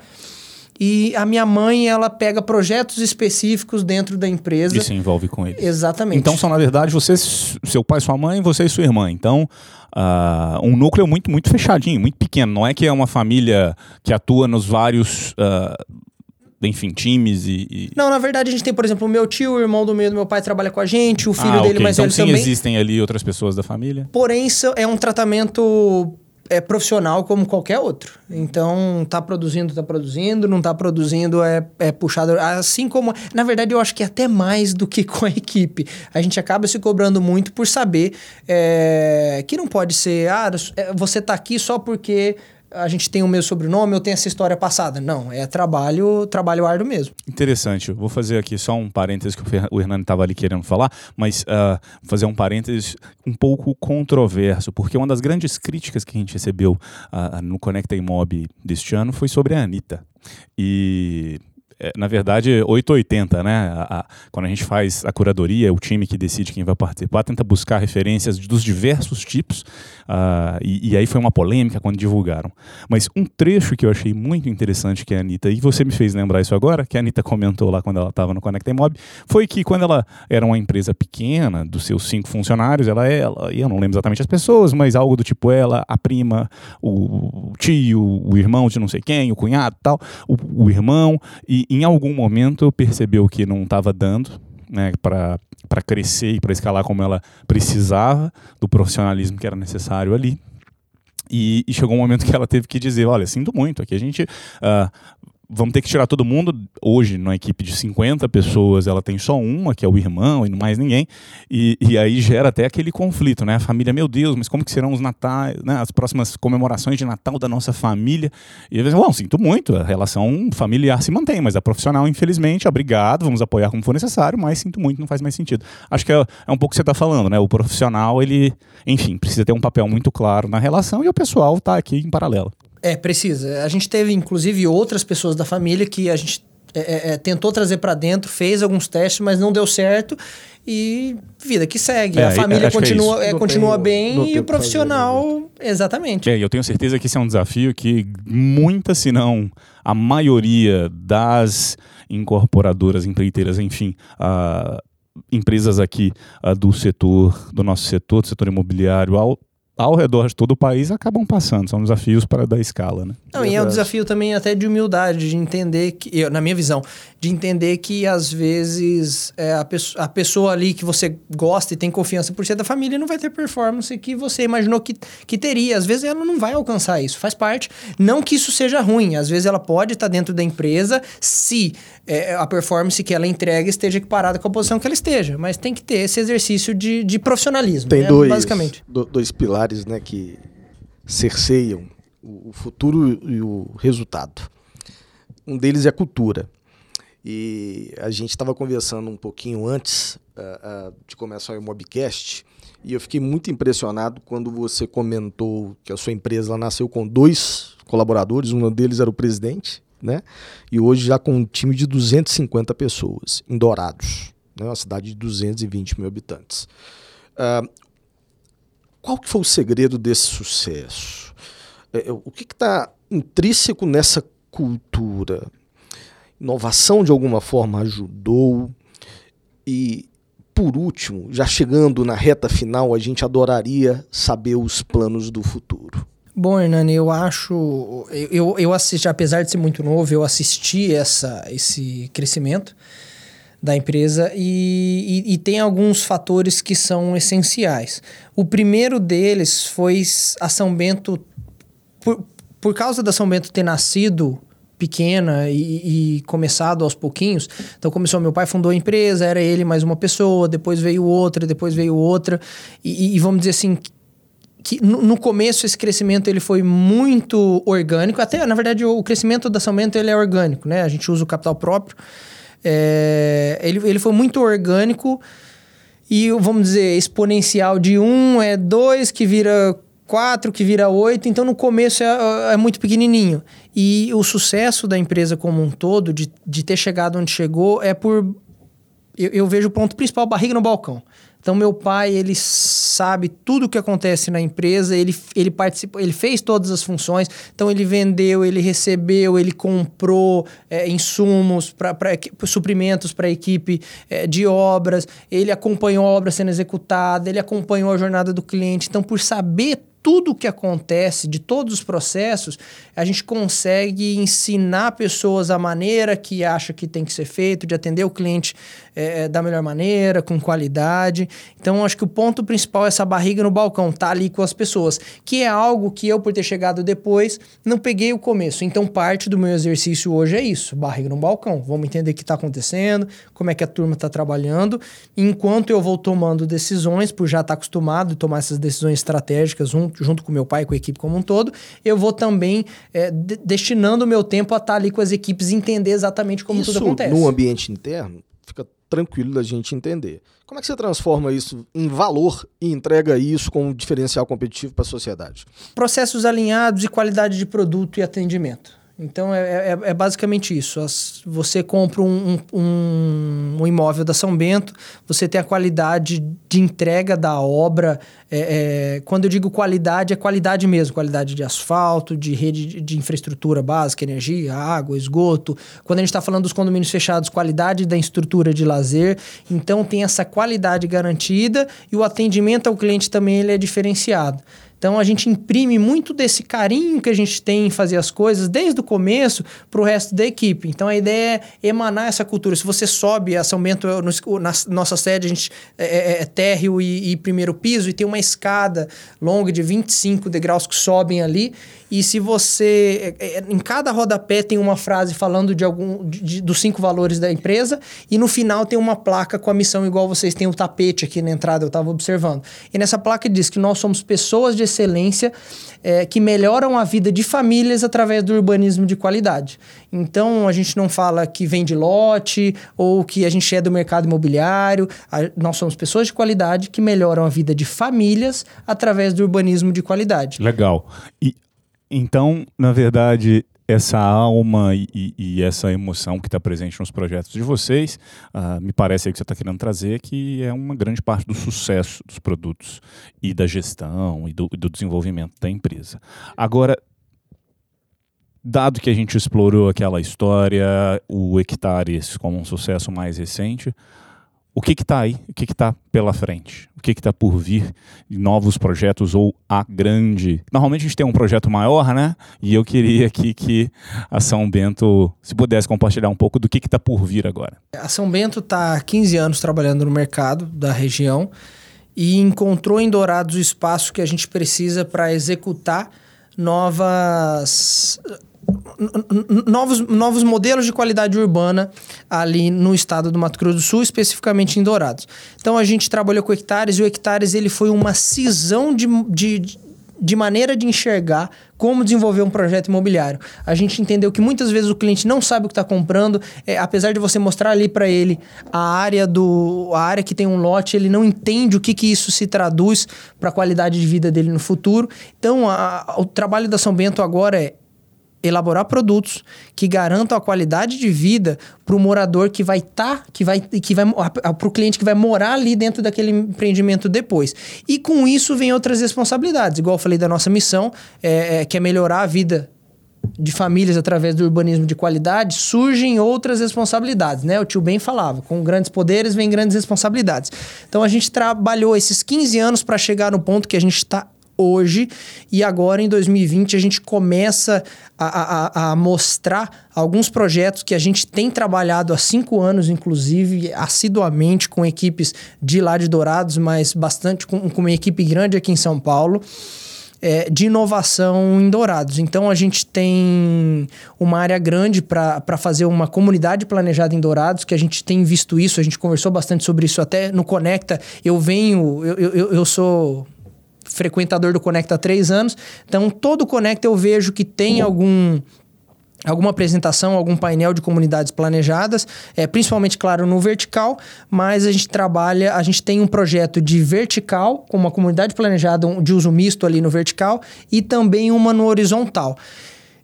S4: E a minha mãe, ela pega projetos específicos dentro da empresa.
S2: E se envolve com eles.
S4: Exatamente.
S2: Então são, na verdade, você, seu pai, sua mãe, você e sua irmã. Então, uh, um núcleo muito, muito fechadinho, muito pequeno. Não é que é uma família que atua nos vários... Uh, enfim, times e, e...
S4: Não, na verdade a gente tem, por exemplo, o meu tio, o irmão do meio do meu pai trabalha com a gente, o filho
S2: ah,
S4: dele
S2: okay.
S4: mais
S2: então,
S4: velho
S2: sim,
S4: também.
S2: existem ali outras pessoas da família.
S4: Porém, é um tratamento é profissional como qualquer outro. Então, tá produzindo, tá produzindo, não tá produzindo, é, é puxado. Assim como. Na verdade, eu acho que é até mais do que com a equipe. A gente acaba se cobrando muito por saber é, que não pode ser, ah, você tá aqui só porque a gente tem o mesmo sobrenome ou tem essa história passada. Não, é trabalho, trabalho árduo mesmo.
S2: Interessante. Vou fazer aqui só um parênteses que o Hernani estava ali querendo falar, mas uh, fazer um parênteses um pouco controverso, porque uma das grandes críticas que a gente recebeu uh, no Conecta Imob deste ano foi sobre a Anitta. E na verdade, 880, né? A, a, quando a gente faz a curadoria, o time que decide quem vai participar tenta buscar referências dos diversos tipos, uh, e, e, aí foi uma polêmica quando divulgaram. Mas um trecho que eu achei muito interessante que a Anitta, e você me fez lembrar isso agora, que a Anitta comentou lá quando ela estava no Conecta Mob, foi que quando ela era uma empresa pequena, dos seus cinco funcionários, ela, ela, e eu não lembro exatamente as pessoas, mas algo do tipo ela, a prima, o tio, o irmão de não sei quem, o cunhado tal, o, o irmão, e em algum momento percebeu que não estava dando né, para crescer e para escalar como ela precisava do profissionalismo que era necessário ali. E, e, chegou um momento que ela teve que dizer: Olha, sinto muito, aqui a gente uh, vamos ter que tirar todo mundo. Hoje, numa equipe de 50 pessoas, ela tem só uma, que é o irmão, e não mais ninguém. E, e aí gera até aquele conflito, né? A família, meu Deus, mas como que serão os natais, né? as próximas comemorações de Natal da nossa família? E eles bom, sinto muito, a relação familiar se mantém, mas a profissional, infelizmente, obrigado, vamos apoiar como for necessário, mas sinto muito, não faz mais sentido. Acho que é, é um pouco o que você está falando, né? O profissional, ele, enfim, precisa ter um papel muito claro na relação e o pessoal está aqui em paralelo.
S4: É, precisa. A gente teve, inclusive, outras pessoas da família que a gente é, é, é tentou trazer para dentro, fez alguns testes, mas não deu certo. E vida que segue. É, a família continua, é, é continua bem e o profissional. Fazer, exatamente.
S2: É, eu tenho certeza que esse é um desafio que muitas, se não a maioria das incorporadoras, empreiteiras, enfim, uh, empresas aqui uh, do setor, do nosso setor, do setor imobiliário, ao ao redor de todo o país acabam passando. São desafios para dar escala, né?
S4: Não, e é um desafio também até de humildade, de entender que, eu, na minha visão, de entender que às vezes é, a, pessoa, a pessoa ali que você gosta e tem confiança por ser da família não vai ter performance que você imaginou que, que teria. Às vezes ela não vai alcançar isso, faz parte. Não que isso seja ruim, às vezes ela pode estar dentro da empresa se é, a performance que ela entrega esteja equiparada com a posição que ela esteja, mas tem que ter esse exercício de, de profissionalismo.
S3: Tem né? dois, basicamente. dois pilares né, que cerceiam o futuro e o resultado. Um deles é a cultura. E a gente estava conversando um pouquinho antes uh, uh, de começar o Mobcast e eu fiquei muito impressionado quando você comentou que a sua empresa nasceu com dois colaboradores, um deles era o presidente, né? E hoje já com um time de 250 pessoas em Dourados, né? uma cidade de 220 mil habitantes. Uh, qual que foi o segredo desse sucesso? É, é o que está intrínseco nessa cultura? Inovação de alguma forma ajudou? E por último, já chegando na reta final, a gente adoraria saber os planos do futuro.
S4: Bom, Hernani, eu acho. Eu, eu assisti, apesar de ser muito novo, eu assisti essa, esse crescimento da empresa e, e, e, tem alguns fatores que são essenciais. O primeiro deles foi a São Bento, por, por causa da São Bento ter nascido pequena e, e, começado aos pouquinhos. Então começou, meu pai fundou a empresa, era ele mais uma pessoa, depois veio outra, depois veio outra. E, e vamos dizer assim, que no, no, começo esse crescimento ele foi muito orgânico, até na verdade o, crescimento da São Bento ele é orgânico, né? A gente usa o capital próprio. É, ele, ele foi muito orgânico e vamos dizer exponencial de um é dois que vira quatro que vira oito então no começo é, é, muito pequenininho. E o sucesso da empresa como um todo, de, de ter chegado onde chegou, é por. Eu, eu vejo o ponto principal: barriga no balcão. Então, meu pai, ele sabe tudo o que acontece na empresa, ele, ele participou, ele fez todas as funções, então ele vendeu, ele recebeu, ele comprou é, insumos, para suprimentos para a equipe é, de obras, ele acompanhou a obra sendo executada, ele acompanhou a jornada do cliente. Então, por saber tudo que acontece, de todos os processos, a gente consegue ensinar pessoas a maneira que acha que tem que ser feito, de atender o cliente é, da melhor maneira, com qualidade. Então, acho que o ponto principal é essa barriga no balcão, tá ali com as pessoas, que é algo que eu, por ter chegado depois, não peguei o começo. Então, parte do meu exercício hoje é isso, barriga no balcão. Vamos entender o que está acontecendo, como é que a turma está trabalhando, enquanto eu vou tomando decisões, por já estar tá acostumado a tomar essas decisões estratégicas junto, junto com meu pai, com a equipe como um todo, eu vou também é, de, destinando o meu tempo a estar tá ali com as equipes e entender exatamente como
S3: isso,
S4: tudo acontece.
S3: no ambiente interno, fica tranquilo da gente entender. Como é que você transforma isso em valor e entrega isso com um diferencial competitivo para a sociedade?
S4: Processos alinhados e qualidade de produto e atendimento. Então é, é, é, basicamente isso. As, você compra um, um, um, imóvel da São Bento, você tem a qualidade de entrega da obra. É, é, quando eu digo qualidade, é qualidade mesmo: qualidade de asfalto, de rede de, de infraestrutura básica, energia, água, esgoto. Quando a gente está falando dos condomínios fechados, qualidade da estrutura de lazer. Então tem essa qualidade garantida e o atendimento ao cliente também ele é diferenciado. Então a gente imprime muito desse carinho que a gente tem em fazer as coisas desde o começo para o resto da equipe. Então a ideia é emanar essa cultura. Se você sobe a São Bento, na nossa sede, a gente é, é, é térreo e, e primeiro piso e tem uma escada longa de 25 degraus que sobem ali. E se você. É, é, em cada rodapé tem uma frase falando de algum de, de, dos cinco valores da empresa, e no final tem uma placa com a missão, igual vocês têm o tapete aqui na entrada, eu estava observando. E nessa placa diz que nós somos pessoas de excelência é, que melhoram a vida de famílias através do urbanismo de qualidade. Então a gente não fala que vende lote ou que a gente é do mercado imobiliário. A, nós somos pessoas de qualidade que melhoram a vida de famílias através do urbanismo de qualidade.
S2: Legal. E então, na verdade, essa alma e, e essa emoção que está presente nos projetos de vocês, uh, me parece que você está querendo trazer que é uma grande parte do sucesso dos produtos e da gestão e do, do desenvolvimento da empresa. Agora, dado que a gente explorou aquela história, o Hectares como um sucesso mais recente, o que está aí, o que está pela frente, o que está por vir, novos projetos ou a grande. Normalmente a gente tem um projeto maior, né? E eu queria aqui que a São Bento, se pudesse compartilhar um pouco do que está por vir agora.
S4: A São Bento está há 15 anos trabalhando no mercado da região e encontrou em Dourados o espaço que a gente precisa para executar novas novos, novos modelos de qualidade urbana ali no estado do Mato Grosso do Sul, especificamente em Dourados. Então a gente trabalhou com o Hectares e o Hectares ele foi uma cisão de, de, de maneira de enxergar como desenvolver um projeto imobiliário. A gente entendeu que muitas vezes o cliente não sabe o que está comprando, é, apesar de você mostrar ali para ele a área do a área que tem um lote, ele não entende o que, que isso se traduz para a qualidade de vida dele no futuro. Então, a, o trabalho da São Bento agora é elaborar produtos que garantam a qualidade de vida para o morador que vai estar, tá, que vai, que vai para o cliente que vai morar ali dentro daquele empreendimento depois. E com isso vem outras responsabilidades, igual eu falei da nossa missão, é, é, que é melhorar a vida de famílias através do urbanismo de qualidade, surgem outras responsabilidades, né? O tio bem falava, com grandes poderes vem grandes responsabilidades. Então a gente trabalhou esses 15 anos para chegar no ponto que a gente está hoje e agora em 2020 a gente começa a, a, a, mostrar alguns projetos que a gente tem trabalhado há cinco anos, inclusive, assiduamente com equipes de lá de Dourados, mas bastante com, com uma equipe grande aqui em São Paulo. É, de inovação em Dourados. Então a gente tem uma área grande para fazer uma comunidade planejada em Dourados, que a gente tem visto isso, a gente conversou bastante sobre isso até no Conecta. Eu venho, eu, eu, eu sou frequentador do Conecta há três anos. Então, todo Conecta eu vejo que tem algum alguma apresentação, algum painel de comunidades planejadas, é, principalmente, claro, no vertical, mas a gente trabalha, a gente tem um projeto de vertical, com uma comunidade planejada de uso misto ali no vertical, e também uma no horizontal.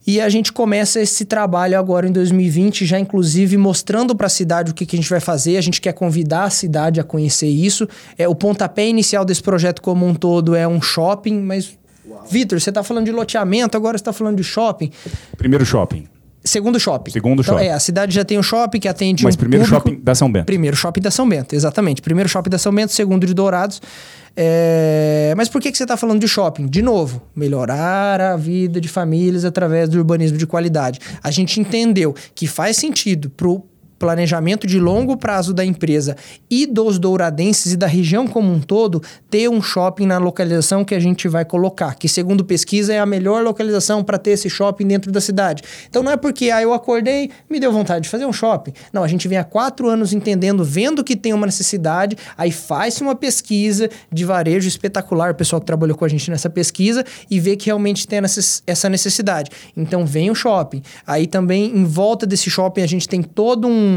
S4: E a gente começa esse trabalho agora em 2020, já inclusive mostrando para a cidade o que, que, a gente vai fazer. A gente quer convidar a cidade a conhecer isso. É, o pontapé inicial desse projeto como um todo é um shopping, mas Vitor, você está falando de loteamento, agora você está falando de shopping.
S2: Primeiro shopping.
S4: Segundo shopping.
S2: Segundo
S4: então,
S2: shopping.
S4: É, a cidade já tem um shopping que atende
S2: Mas
S4: um
S2: primeiro
S4: público-
S2: shopping da São Bento.
S4: Primeiro shopping da São Bento, exatamente. Primeiro shopping da São Bento, segundo de Dourados. É, Mas por que, que você está falando de shopping? De novo, melhorar a vida de famílias através do urbanismo de qualidade. A gente entendeu que faz sentido para o planejamento de longo prazo da empresa e dos douradenses e da região como um todo ter um shopping na localização que a gente vai colocar, que segundo pesquisa é a melhor localização para ter esse shopping dentro da cidade. Então não é porque ah, eu acordei, me deu vontade de fazer um shopping. Não, a gente vem há quatro anos entendendo, vendo que tem uma necessidade, aí faz-se uma pesquisa de varejo espetacular, o pessoal que trabalhou com a gente nessa pesquisa, e vê que realmente tem essa necessidade. Então vem o shopping. Aí também, em volta desse shopping, a gente tem todo um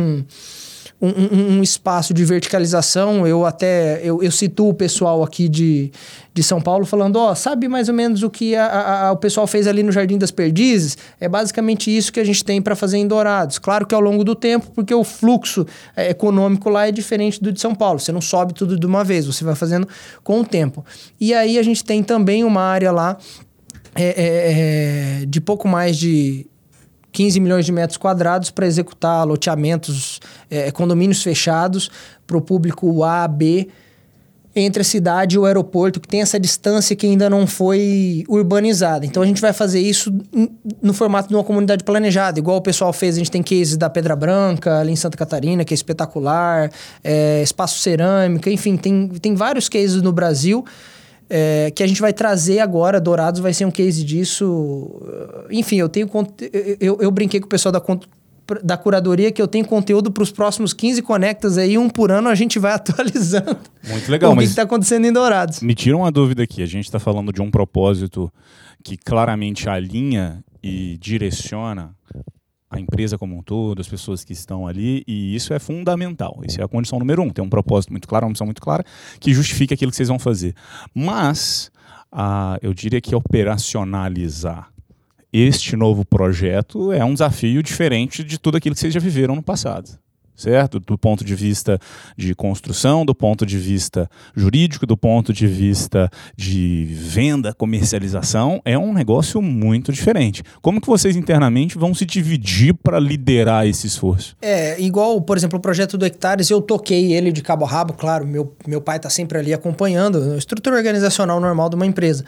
S4: um, um- um espaço de verticalização. Eu até eu, eu situo o pessoal aqui de, de São Paulo falando, ó, sabe mais ou menos o que a- a- a- o pessoal fez ali no Jardim das Perdizes? É basicamente isso que a gente tem para fazer em Dourados. Claro que ao longo do tempo, porque o fluxo é, econômico lá é diferente do de São Paulo. Você não sobe tudo de uma vez, você vai fazendo com o tempo. E aí a gente tem também uma área lá é, é, é, de pouco mais de 15 milhões de metros quadrados para executar loteamentos, é, condomínios fechados para o público A, B, entre a cidade e o aeroporto, que tem essa distância que ainda não foi urbanizada. Então a gente vai fazer isso no formato de uma comunidade planejada, igual o pessoal fez. A gente tem cases da Pedra Branca, ali em Santa Catarina, que é espetacular, é, Espaço Cerâmica, enfim, tem, tem vários cases no Brasil. É, que a gente vai trazer agora, Dourados vai ser um case disso. Enfim, eu tenho. Eu, eu, brinquei com o pessoal da, da curadoria que eu tenho conteúdo para os próximos 15 conectas aí, um por ano a gente vai atualizando.
S2: Muito legal,
S4: o que
S2: mas
S4: está acontecendo em Dourados.
S2: me tira uma dúvida aqui. A gente está falando de um propósito que claramente alinha e direciona a empresa como um todo, as pessoas que estão ali, e isso é fundamental. Isso é a condição número um. Tem um propósito muito claro, uma missão muito clara, que justifica aquilo que vocês vão fazer. Mas, ah, eu diria que operacionalizar este novo projeto é um desafio diferente de tudo aquilo que vocês já viveram no passado. Certo? Do ponto de vista de construção, do ponto de vista jurídico, do ponto de vista de venda, comercialização, é um negócio muito diferente. Como que vocês internamente vão se dividir para liderar esse esforço?
S4: É, igual, por exemplo, o projeto do Hectares, eu toquei ele de cabo a rabo, claro, meu, meu pai está sempre ali acompanhando, a estrutura organizacional normal de uma empresa.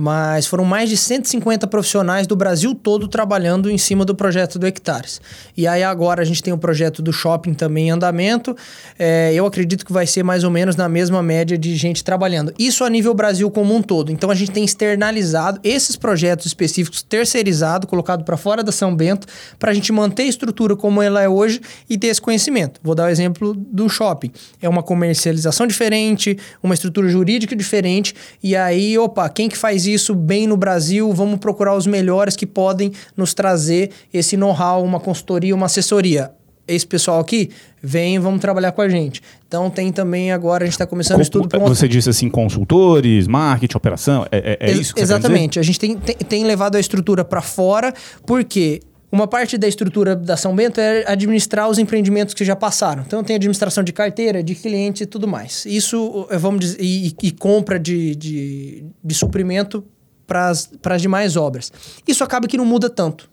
S4: Mas foram mais de 150 profissionais do Brasil todo trabalhando em cima do projeto do Hectares. E aí agora a gente tem o projeto do shopping também em andamento. É, eu acredito que vai ser mais ou menos na mesma média de gente trabalhando. Isso a nível Brasil como um todo. Então a gente tem externalizado esses projetos específicos, terceirizado, colocado para fora da São Bento, para a gente manter a estrutura como ela é hoje e ter esse conhecimento. Vou dar o exemplo do shopping. É uma comercialização diferente, uma estrutura jurídica diferente, e aí, opa, quem que faz isso bem no Brasil? Vamos procurar os melhores que podem nos trazer esse know-how, uma consultoria, uma assessoria. Esse pessoal aqui, vem, vamos trabalhar com a gente. Então tem também agora, a gente está começando um estudo para
S2: Você disse assim, consultores, marketing, operação, é, é- é
S4: Ex-
S2: isso que?
S4: Exatamente. A gente tem, tem, tem levado a estrutura para fora, porque uma parte da estrutura da São Bento é administrar os empreendimentos que já passaram. Então tem administração de carteira, de cliente e tudo mais. Isso, eh, vamos dizer, e, e compra de, de, de suprimento para as demais obras. Isso acaba que não muda tanto.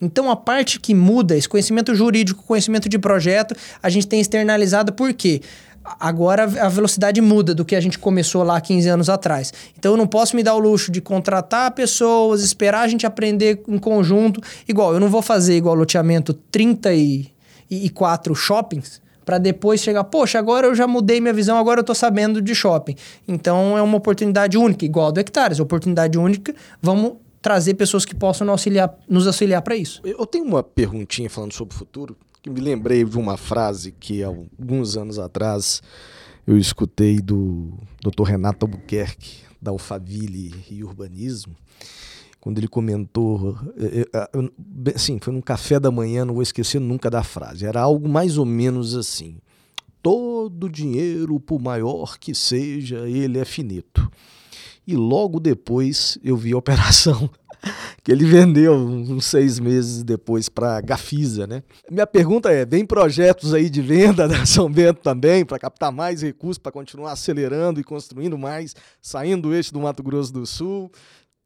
S4: Então, a parte que muda, esse conhecimento jurídico, conhecimento de projeto, a gente tem externalizado por quê? Agora a velocidade muda do que a gente começou lá 15 anos atrás. Então, eu não posso me dar o luxo de contratar pessoas, esperar a gente aprender em conjunto. Igual, eu não vou fazer igual loteamento 34 shoppings para depois chegar, poxa, agora eu já mudei minha visão, agora eu tô sabendo de shopping. Então, é uma oportunidade única, igual a do Hectares, oportunidade única. Vamos trazer pessoas que possam nos auxiliar, nos auxiliar para isso.
S3: Eu tenho uma perguntinha falando sobre o futuro, que me lembrei de uma frase que alguns anos atrás eu escutei do Dr. Renato Albuquerque, da Alphaville e Urbanismo, quando ele comentou, eh, eh, bem, assim, foi num café da manhã, não vou esquecer nunca da frase, era algo mais ou menos assim, todo dinheiro, por maior que seja, ele é finito. E logo depois eu vi a operação que ele vendeu uns seis meses depois para a Gafisa, né? Minha pergunta é: vem projetos aí de venda da São Bento também para captar mais recursos para continuar acelerando e construindo mais, saindo do eixo do Mato Grosso do Sul?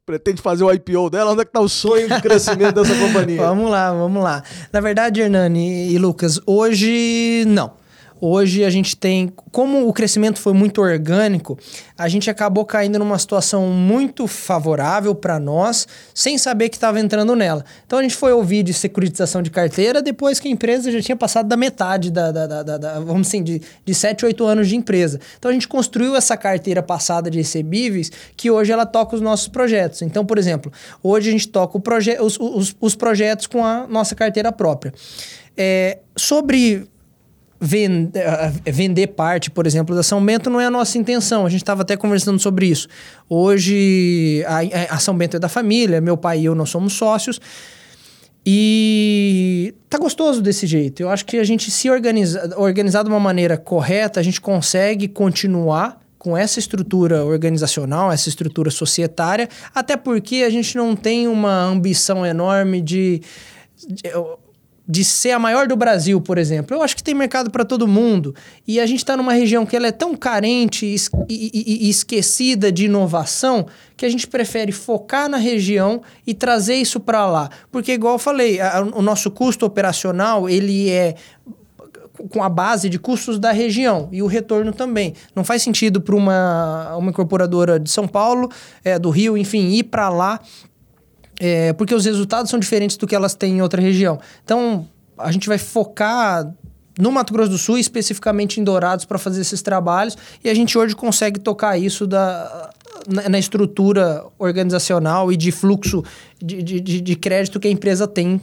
S3: Pretende fazer o IPO dela? Onde é que tá o sonho de crescimento dessa companhia?
S4: Vamos lá, vamos lá. Na verdade, Hernani e Lucas, hoje não. Hoje a gente tem, como o crescimento foi muito orgânico, a gente acabou caindo numa situação muito favorável para nós, sem saber que estava entrando nela. Então a gente foi ouvir de securitização de carteira depois que a empresa já tinha passado da metade da, da, da, da vamos assim, de, de 7, 8 anos de empresa. Então a gente construiu essa carteira passada de recebíveis que hoje ela toca os nossos projetos. Então, por exemplo, hoje a gente toca proje os, os, os projetos com a nossa carteira própria. É, sobre vender parte, por exemplo, da São Bento não é a nossa intenção. A gente estava até conversando sobre isso. Hoje, a, a, São Bento é da família, meu pai e eu não somos sócios. E tá gostoso desse jeito. Eu acho que a gente se organiza, organizar de uma maneira correta, a gente consegue continuar com essa estrutura organizacional, essa estrutura societária, até porque a gente não tem uma ambição enorme de de ser a maior do Brasil, por exemplo. Eu acho que tem mercado para todo mundo. E a gente está numa região que ela é tão carente e, e, e, esquecida de inovação que a gente prefere focar na região e trazer isso para lá. Porque, igual eu falei, a, o nosso custo operacional ele é com a base de custos da região e o retorno também. Não faz sentido para uma, uma incorporadora de São Paulo, é, do Rio, enfim, ir para lá é, porque os resultados são diferentes do que elas têm em outra região. Então, a gente vai focar no Mato Grosso do Sul, especificamente em Dourados, para fazer esses trabalhos, e a gente hoje consegue tocar isso da, na, na estrutura organizacional e de fluxo de, de, de, crédito que a empresa tem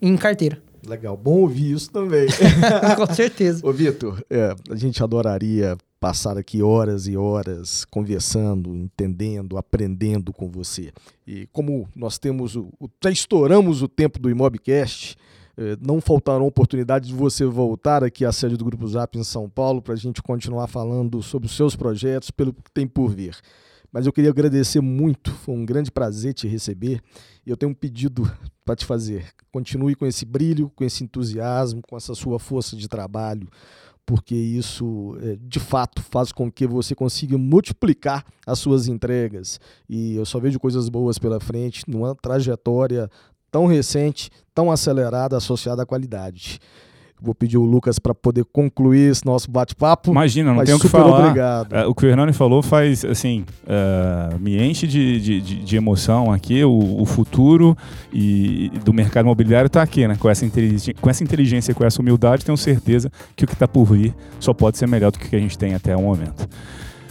S4: em carteira.
S3: Legal, bom ouvir isso também.
S4: Com certeza.
S3: Ô, Vitor, é, a gente adoraria passar aqui horas e horas conversando, entendendo, aprendendo com você. E como nós temos o, já estouramos o tempo do Imobcast, eh, não faltarão oportunidades de você voltar aqui à sede do Grupo Zap em São Paulo para a gente continuar falando sobre os seus projetos, pelo que tem por vir. Mas eu queria agradecer muito, foi um grande prazer te receber. E eu tenho um pedido para te fazer. Continue com esse brilho, com esse entusiasmo, com essa sua força de trabalho porque isso é, de fato faz com que você consiga multiplicar as suas entregas. E eu só vejo coisas boas pela frente numa trajetória tão recente, tão acelerada, associada à qualidade. Vou pedir o Lucas para poder concluir esse nosso bate-papo.
S2: Imagina, não tem o que falar. Obrigado. Uh, o que o Hernani falou faz, assim, uh, me enche de, de, de, emoção aqui. O, o futuro e, do mercado imobiliário está aqui, né? Com essa, com essa inteligência, com essa humildade, tenho certeza que o que está por vir só pode ser melhor do que a gente tem até o momento.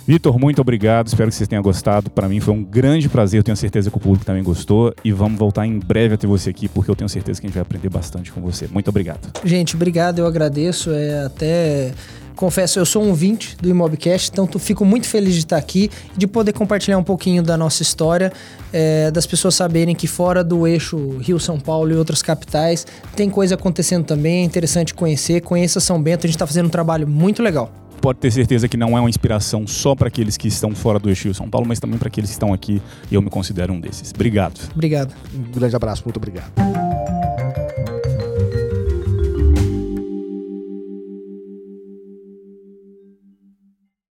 S2: Vitor, muito obrigado. Espero que vocês tenham gostado. Para mim foi um grande prazer. Eu tenho certeza que o público também gostou. E vamos voltar em breve a ter você aqui, porque eu tenho certeza que a gente vai aprender bastante com você. Muito obrigado.
S4: Gente, obrigado. Eu agradeço. É até confesso, eu sou um ouvinte do Imobcast, então fico muito feliz de estar aqui e de poder compartilhar um pouquinho da nossa história, é, das pessoas saberem que fora do eixo Rio-São Paulo e outras capitais tem coisa acontecendo também, é interessante conhecer. Conheça São Bento, a gente está fazendo um trabalho muito legal
S2: pode ter certeza que não é uma inspiração só para aqueles que estão fora do eixo São Paulo, mas também para aqueles que estão aqui e eu me considero um desses. Obrigado.
S4: Obrigado.
S3: Um grande abraço, muito obrigado.